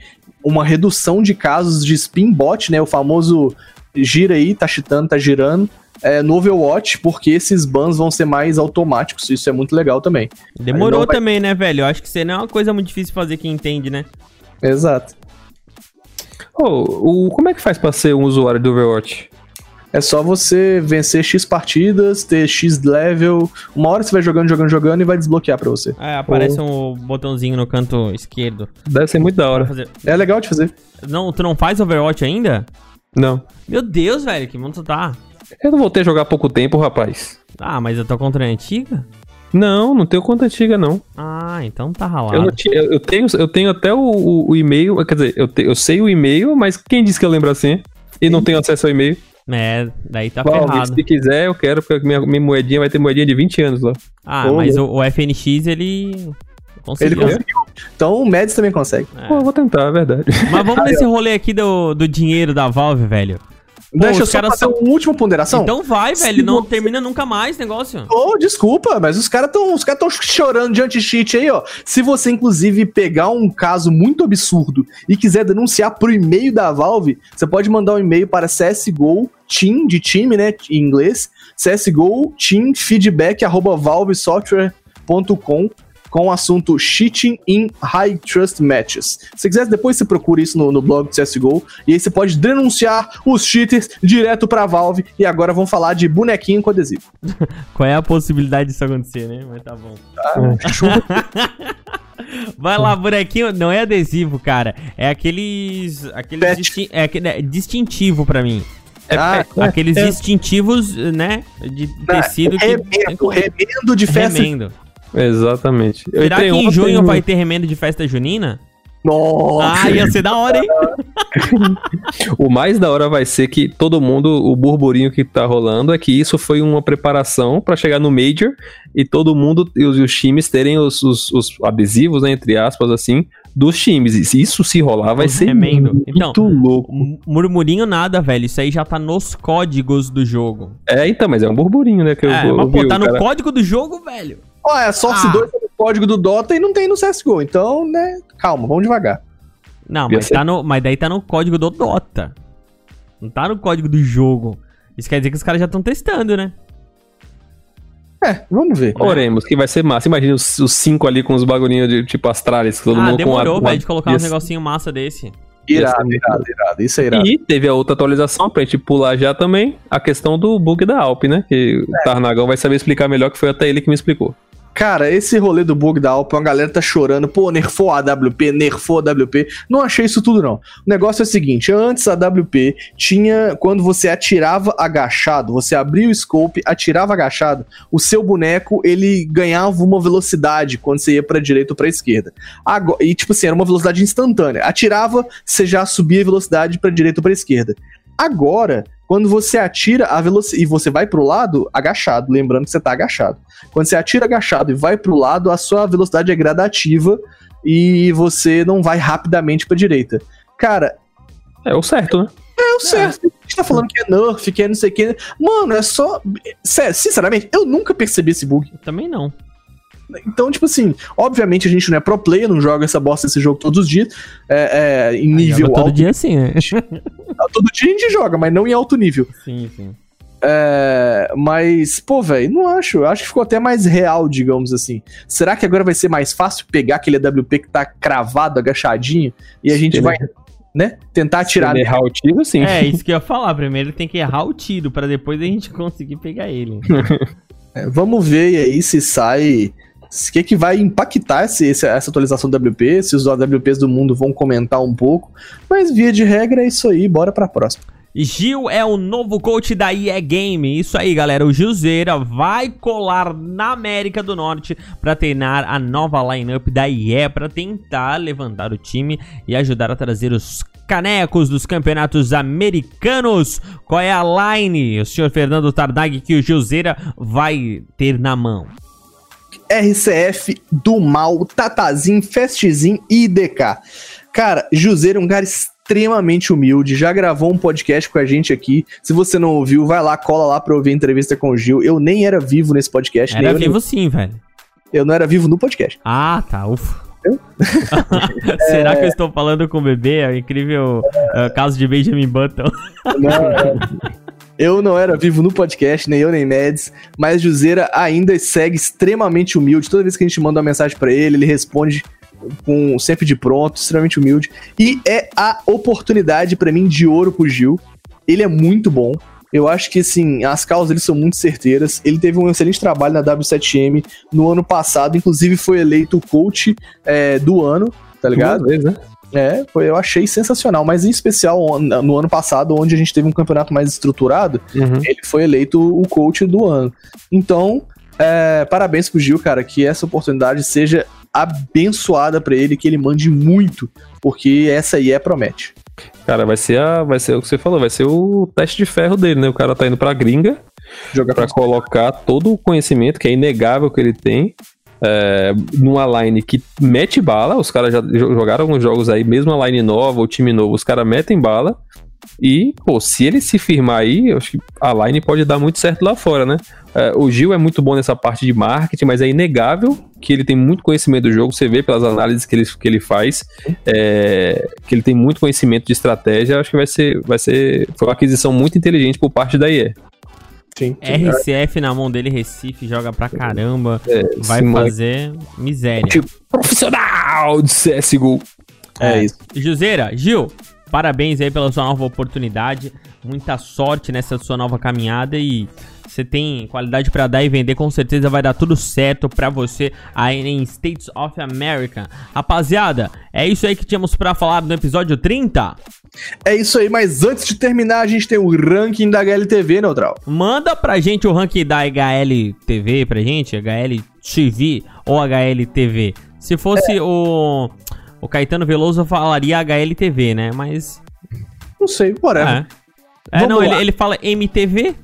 uma redução de casos de spin bot, né? O famoso gira aí, tá chitando, tá girando. É, no Overwatch, porque esses bans vão ser mais automáticos. Isso é muito legal também. Demorou vai- também, né, velho? Eu acho que isso aí não é uma coisa muito difícil de fazer quem entende, né? Exato. Ô, o, como é que faz pra ser um usuário do Overwatch? É só você vencer X partidas, ter X level. Uma hora você vai jogando, jogando, jogando e vai desbloquear pra você. É, aparece um botãozinho no canto esquerdo. Deve ser muito da hora. fazer- É legal de fazer. Não, tu não faz Overwatch ainda? Não. Meu Deus, velho, que mundo tu tá? Eu não voltei a jogar há pouco tempo, rapaz. Ah, mas a tua conta é antiga? Não, não tenho conta antiga, não. Ah, então tá ralado. Eu, não tinha- eu- eu tenho, eu tenho até o, o- o e-mail, quer dizer, eu, te- eu sei o e-mail, mas quem disse que eu lembro assim? E não tenho acesso ao e-mail. É, daí tá Bom, ferrado. se quiser, eu quero, porque minha, minha moedinha vai ter moedinha de 20 anos lá. Ah, Ô, mas o, o FNX, ele... Ele Conseguiu. conseguiu. Então o Mads também consegue. É. Pô, eu vou tentar, é verdade. Mas vamos nesse rolê aqui do, do dinheiro da Valve, velho. Deixa eu os só caras fazer uma última ponderação. Então vai, Se velho, não você- termina nunca mais negócio. Ô, desculpa, mas os caras estão tão chorando de anti-cheat aí, ó. Se você, inclusive, pegar um caso muito absurdo e quiser denunciar pro e-mail da Valve, você pode mandar um e-mail para CSGO Team, de time, né, em inglês, CSGO Team Feedback, arroba valvesoftware.com com o assunto Cheating in High Trust Matches. Se quiser, depois você procura isso no, no blog do CSGO, e aí você pode denunciar os cheaters direto pra Valve, e agora vamos falar de bonequinho com adesivo. Qual é a possibilidade disso acontecer, né? Mas tá bom. Vai lá, bonequinho. Não é adesivo, cara. É aqueles. Aqueles disti- é, aquele- é distintivo pra mim. Ah, Aqueles é. distintivos, né? De tecido que. remendo, remendo de festa. Remendo. Exatamente. Eu Será que em ontem junho no- vai ter remendo de festa junina? Nossa! Ah, ia ser da hora, hein? O mais da hora vai ser que todo mundo, o burburinho que tá rolando é que isso foi uma preparação pra chegar no Major e todo mundo e os, os times terem os, os- os adesivos, né, entre aspas, assim, dos times. E se isso se rolar, vai Os ser remendo. muito Então, louco. Murmurinho nada, velho. Isso aí já tá nos códigos do jogo. É, então, mas é um burburinho, né, que eu, é, eu mas vi pô, o tá no cara- código do jogo, velho. Ó, é Source Ah. 2 é o código do Dota e não tem no CSGO. Então, né, calma, vamos devagar. Não, mas, tá no, mas daí tá no código do Dota. Não tá no código do jogo. Isso quer dizer que os caras já estão testando, né? É, vamos ver. Oremos, que vai ser massa. Imagina os, os cinco ali com os bagulhinhos de tipo Astralis, todo ah, mundo demorou, com a, velho, de colocar ia um negocinho massa desse. Irado, irado, irado. Isso é irado. E teve a outra atualização pra gente pular já também, a questão do bug da Alp, né? Que o Tarnagão vai saber explicar melhor, que foi até ele que me explicou. Cara, esse rolê do bug da Alp, a galera tá chorando, pô, nerfou a AWP, nerfou a AWP. Não achei isso tudo, não. O negócio é o seguinte: antes a AWP tinha, quando você atirava agachado, você abria o scope, atirava agachado, o seu boneco ele ganhava uma velocidade quando você ia pra direita ou pra esquerda. Agora, e tipo assim, era uma velocidade instantânea. Atirava, você já subia a velocidade pra direita ou pra esquerda. Agora, quando você atira a velocidade e você vai pro lado agachado, lembrando que você tá agachado. Quando você atira agachado e vai pro lado, a sua velocidade é gradativa e você não vai rapidamente pra direita. Cara, É o certo, né? é o certo. A gente tá falando que é nerf, que é não sei o que. Mano, é só. Sério, sinceramente, eu nunca percebi esse bug. Eu também não. Então, tipo assim, obviamente a gente não é pro player, não joga essa bosta desse jogo todos os dias. É, é, em nível Joga todo alto. dia assim, né? Todo dia a gente joga, mas não em alto nível. sim, sim. É, mas, pô, velho, não acho. Eu acho que ficou até mais real, digamos assim. Será que agora vai ser mais fácil pegar aquele AWP que tá cravado, agachadinho, e a gente Ele- vai, né, tentar tirar ele errar o tiro, sim. É, isso que eu ia falar. Primeiro tem que errar o tiro pra depois a gente conseguir pegar ele. É, vamos ver aí se sai. O que, que vai impactar esse, essa atualização do WP, se os AWPs do mundo vão comentar um pouco. Mas via de regra é isso aí, bora pra próxima. Gil é o novo coach da EA Game. Isso aí, galera. O Gilzeira vai colar na América do Norte para treinar a nova lineup da EA para tentar levantar o time e ajudar a trazer os canecos dos campeonatos americanos. Qual é a line, o senhor Fernando Tardag, que o Gilzeira vai ter na mão? RCF do Mal, Tatazin, Festizin e IDK. Cara, Juseiro é um cara extremamente humilde, já gravou um podcast com a gente aqui. Se você não ouviu, vai lá, cola lá pra ouvir a entrevista com o Gil. Eu nem era vivo nesse podcast, Era eu, nem- vivo sim, velho. eu não era vivo no podcast. Ah, tá, ufa. Será que eu estou falando com o bebê? É o incrível eh, caso de Benjamin Button. Eu não era vivo no podcast, nem eu nem Mads, mas Juseira ainda segue extremamente humilde. Toda vez que a gente manda uma mensagem pra ele, ele responde com sempre de pronto, extremamente humilde. E é a oportunidade pra mim de ouro pro Gil. Ele é muito bom. Eu acho que assim, as causas dele são muito certeiras. Ele teve um excelente trabalho na W7M no ano passado, inclusive foi eleito o coach é, do ano, tá ligado? Duas vezes, né? É, foi, eu achei sensacional, mas em especial no ano passado, onde a gente teve um campeonato mais estruturado, Uhum. ele foi eleito o coach do ano. Então, é, parabéns pro Gil, cara, que essa oportunidade seja abençoada pra ele, que ele mande muito, porque essa aí é promete. Cara, vai ser, a, vai ser o que você falou, vai ser o teste de ferro dele, né? O cara tá indo pra gringa Jogar pra colocar todo o conhecimento, que é inegável que ele tem, é, numa line que mete bala. Os caras já jo- jogaram alguns jogos aí, mesmo a line nova, o time novo, os caras metem bala. E, pô, se ele se firmar aí, acho que a line pode dar muito certo lá fora, né? É, o Gil é muito bom nessa parte de marketing, mas é inegável que ele tem muito conhecimento do jogo. Você vê pelas análises que ele, que ele faz, é, que ele tem muito conhecimento de estratégia. Acho que vai ser, vai ser. Foi uma aquisição muito inteligente por parte da IE. Sim. RCF na mão dele, Recife, joga pra caramba. É, Vai moleque- fazer miséria. Tipo, profissional de CSGO. É isso. Juseira, Gil, parabéns aí pela sua nova oportunidade. Muita sorte nessa sua nova caminhada e você tem qualidade pra dar e vender, com certeza vai dar tudo certo pra você aí em States of America. Rapaziada, é isso aí que tínhamos pra falar no episódio 30. É isso aí, mas antes de terminar, a gente tem o ranking da HLTV, Neutral. Manda pra gente o ranking da HLTV pra gente, HLTV ou HLTV. Se fosse o, o Caetano Veloso, falaria HLTV, né? Mas Não sei, whatever. É, é não, ele, ele fala MTV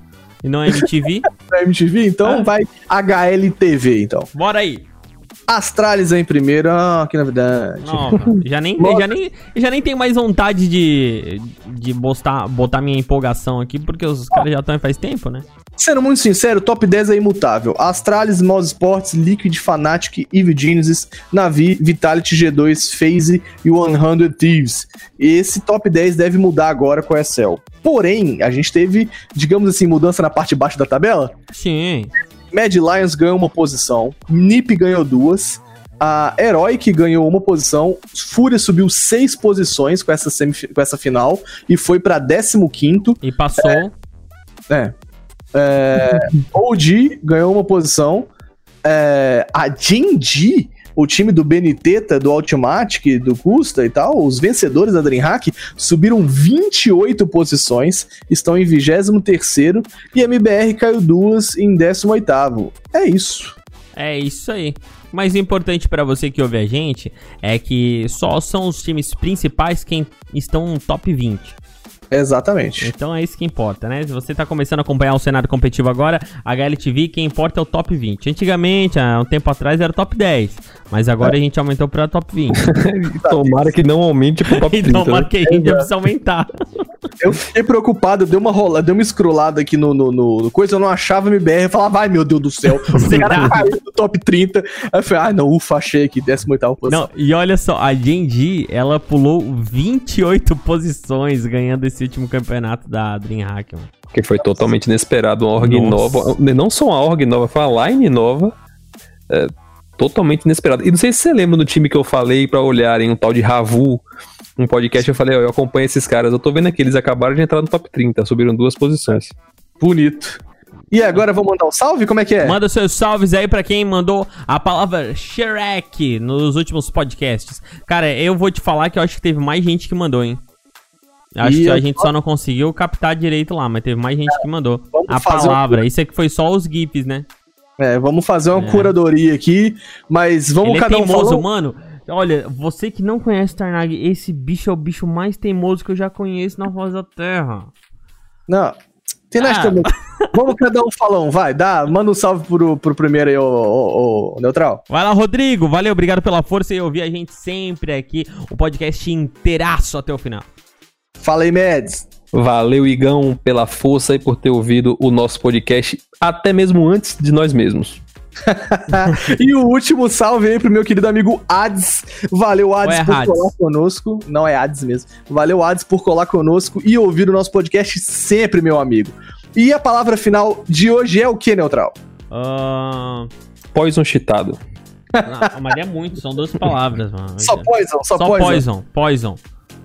e não MTV. Pra MTV, então É. vai HLTV, então. Bora aí. Astralis em primeiro, ah, que novidade. Nova. Já nem, já nem, já nem tenho mais vontade de, de botar, botar minha empolgação aqui, porque os caras já estão faz tempo, né? Sendo muito sincero, o top 10 é imutável. Astralis, Mouse Sports, Liquid, Fnatic, Eve Genesis, Navi, Vitality, G2, FaZe e 100 Thieves. Esse top 10 deve mudar agora com a Excel. Porém, a gente teve, digamos assim, mudança na parte de baixo da tabela. Sim. Mad Lions ganhou uma posição, NiP ganhou duas, a Heroic ganhou uma posição, Fúria subiu seis posições com essa, semif- com essa final e foi pra 15º. E passou. É. É, OG ganhou uma posição. É, a Genji, o time do Beniteta, do Automatic, do Custa e tal, os vencedores da DreamHack, subiram 28 posições, estão em 23º e a MBR caiu duas em 18º. É isso. É isso aí. Mas o importante pra você que ouve a gente é que só são os times principais quem estão no top 20. Exatamente. Então é isso que importa, né? Se você tá começando a acompanhar o cenário competitivo agora, a HLTV, quem importa é o top 20. Antigamente, há um tempo atrás, era top 10. Mas agora a gente aumentou pra top 20. Tomara que não aumente pro top 30. então, né? marquei, a gente precisa aumentar. Eu fiquei preocupado, deu uma rola, deu uma scrollada aqui no, no, no- coisa, eu não achava MBR, eu falava, ai meu Deus do céu, o cara caiu do top 30. Aí eu falei, ai não, ufa, achei aqui, 18 posição. Não, e olha só, a Genji, ela pulou 28 posições ganhando esse último campeonato da DreamHack, mano. Porque foi totalmente inesperado, uma org Nossa. nova. Não só uma org nova, foi uma line nova. é, totalmente inesperado. E não sei se você lembra do time que eu falei pra olharem, um tal de Ravu, um podcast, eu falei, ó, eu acompanho esses caras, eu tô vendo aqui, eles acabaram de entrar no top 30, subiram duas posições. Bonito. E agora vamos mandar um salve? Como é que é? Manda seus salves aí pra quem mandou a palavra Shrek nos últimos podcasts. Cara, eu vou te falar que eu acho que teve mais gente que mandou, hein? Acho E que a gente só não conseguiu captar direito lá, mas teve mais gente que mandou. A fazer um- palavra, isso aqui foi só os GIFs, né? É, vamos fazer uma É. curadoria aqui, mas vamos Ele é cada um teimoso, falar- mano. Olha, você que não conhece Tarnag, esse bicho é o bicho mais teimoso que eu já conheço na voz da Terra. Não, tem Ah. também. Vamos cada um falar um, vai, dá, manda um salve pro, pro primeiro aí, ô, ô, ô, Neutral. Vai lá, Rodrigo. Valeu, obrigado pela força e ouvir a gente sempre aqui. O podcast inteiraço até o final. Fala aí, Meds. Valeu, Igão, pela força e por ter ouvido o nosso podcast, até mesmo antes de nós mesmos. e o último salve aí pro meu querido amigo Ades. Valeu, Ades, é por Hades? colar conosco. Não é Ades mesmo. Valeu, Ades, por colar conosco e ouvir o nosso podcast sempre, meu amigo. E a palavra final de hoje é o que, Neutral? Ahn, Poison cheatado. não, mas é muito, são duas palavras, mano. Só Poison, só, Só Poison. poison. Poison.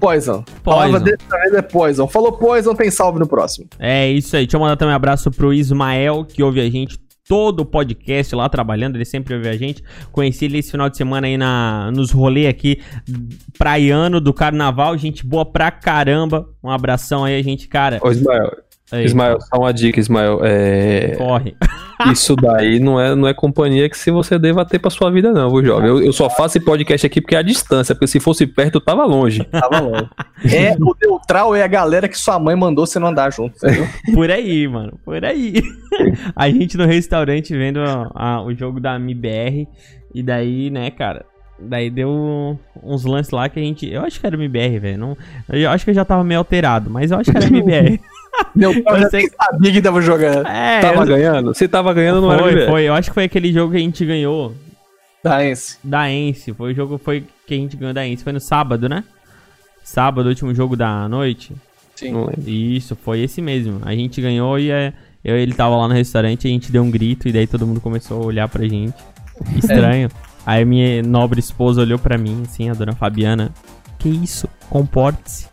Poison. A palavra Poison. dessa vez é Poison. Falou Poison, tem salve no próximo. É isso aí. Deixa eu mandar também um abraço pro Ismael, que ouve a gente todo o podcast lá trabalhando, ele sempre ouve a gente. Conheci ele esse final de semana aí na, nos rolê aqui praiano do carnaval, gente boa pra caramba. Um abração aí, a gente, cara. Ô, Ismael, Aí, Ismael, só uma dica, Ismael. É... Corre. Isso daí não é, não é companhia que se você deva ter pra sua vida, não, viu, jovem? Eu, eu só faço esse podcast aqui porque é a distância, porque se fosse perto, eu tava longe. Tava longe. é, o Neutral é a galera que sua mãe mandou você não andar junto, entendeu? Por aí, mano. Por aí. a gente no restaurante vendo a- a- o jogo da MBR. E daí, né, cara. Daí deu uns lances lá que a gente. Eu acho que era MBR, velho. não- Eu acho que eu já tava meio alterado, mas eu acho que era MBR. Neutral Eu já sei- nem sabia que tava jogando. é, Tava eu- ganhando? Se tava ganhando, não era foi, MBR. foi. Eu acho que foi aquele jogo que a gente ganhou Tá, esse. da Ence. Foi o jogo foi que a gente ganhou da Ence. Foi no sábado, né? Sábado, último jogo da noite. Sim. Não lembro. Isso, foi esse mesmo. A gente ganhou e, é, Eu, ele tava lá no restaurante, a gente deu um grito e daí todo mundo começou a olhar pra gente. Estranho. Aí minha nobre esposa olhou pra mim, assim, a dona Fabiana. Que isso? Comporte-se.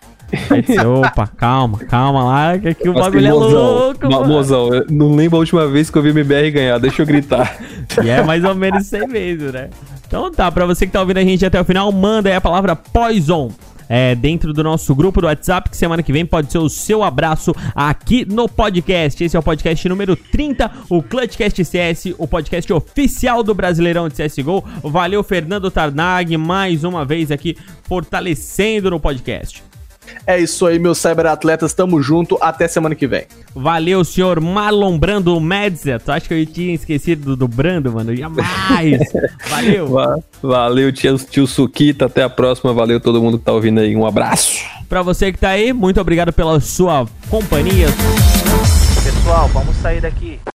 Aí disse, opa, calma, calma lá, que aqui o Nossa, bagulho é louco, ma- mano. Mozão, eu não lembro a última vez que eu vi o MBR ganhar, deixa eu gritar. E é mais ou menos isso aí mesmo, né? Então tá, pra você que tá ouvindo a gente até o final, manda aí a palavra Poison. É, dentro do nosso grupo do WhatsApp, que semana que vem pode ser o seu abraço aqui no podcast. Esse é o podcast número 30, o Clutchcast CS, o podcast oficial do Brasileirão de CSGO. Valeu, Fernando Tarnag, mais uma vez aqui fortalecendo no podcast. É isso aí, meus cyberatletas. Tamo junto. Até semana que vem. Valeu, senhor Marlon Brando Medza. Tu acha que eu tinha esquecido do, do Brando, mano? Jamais! Valeu! Va- Valeu, tio, tio Suquita. Até a próxima. Valeu todo mundo que tá ouvindo aí. Um abraço. Pra você que tá aí, muito obrigado pela sua companhia. Pessoal, vamos sair daqui.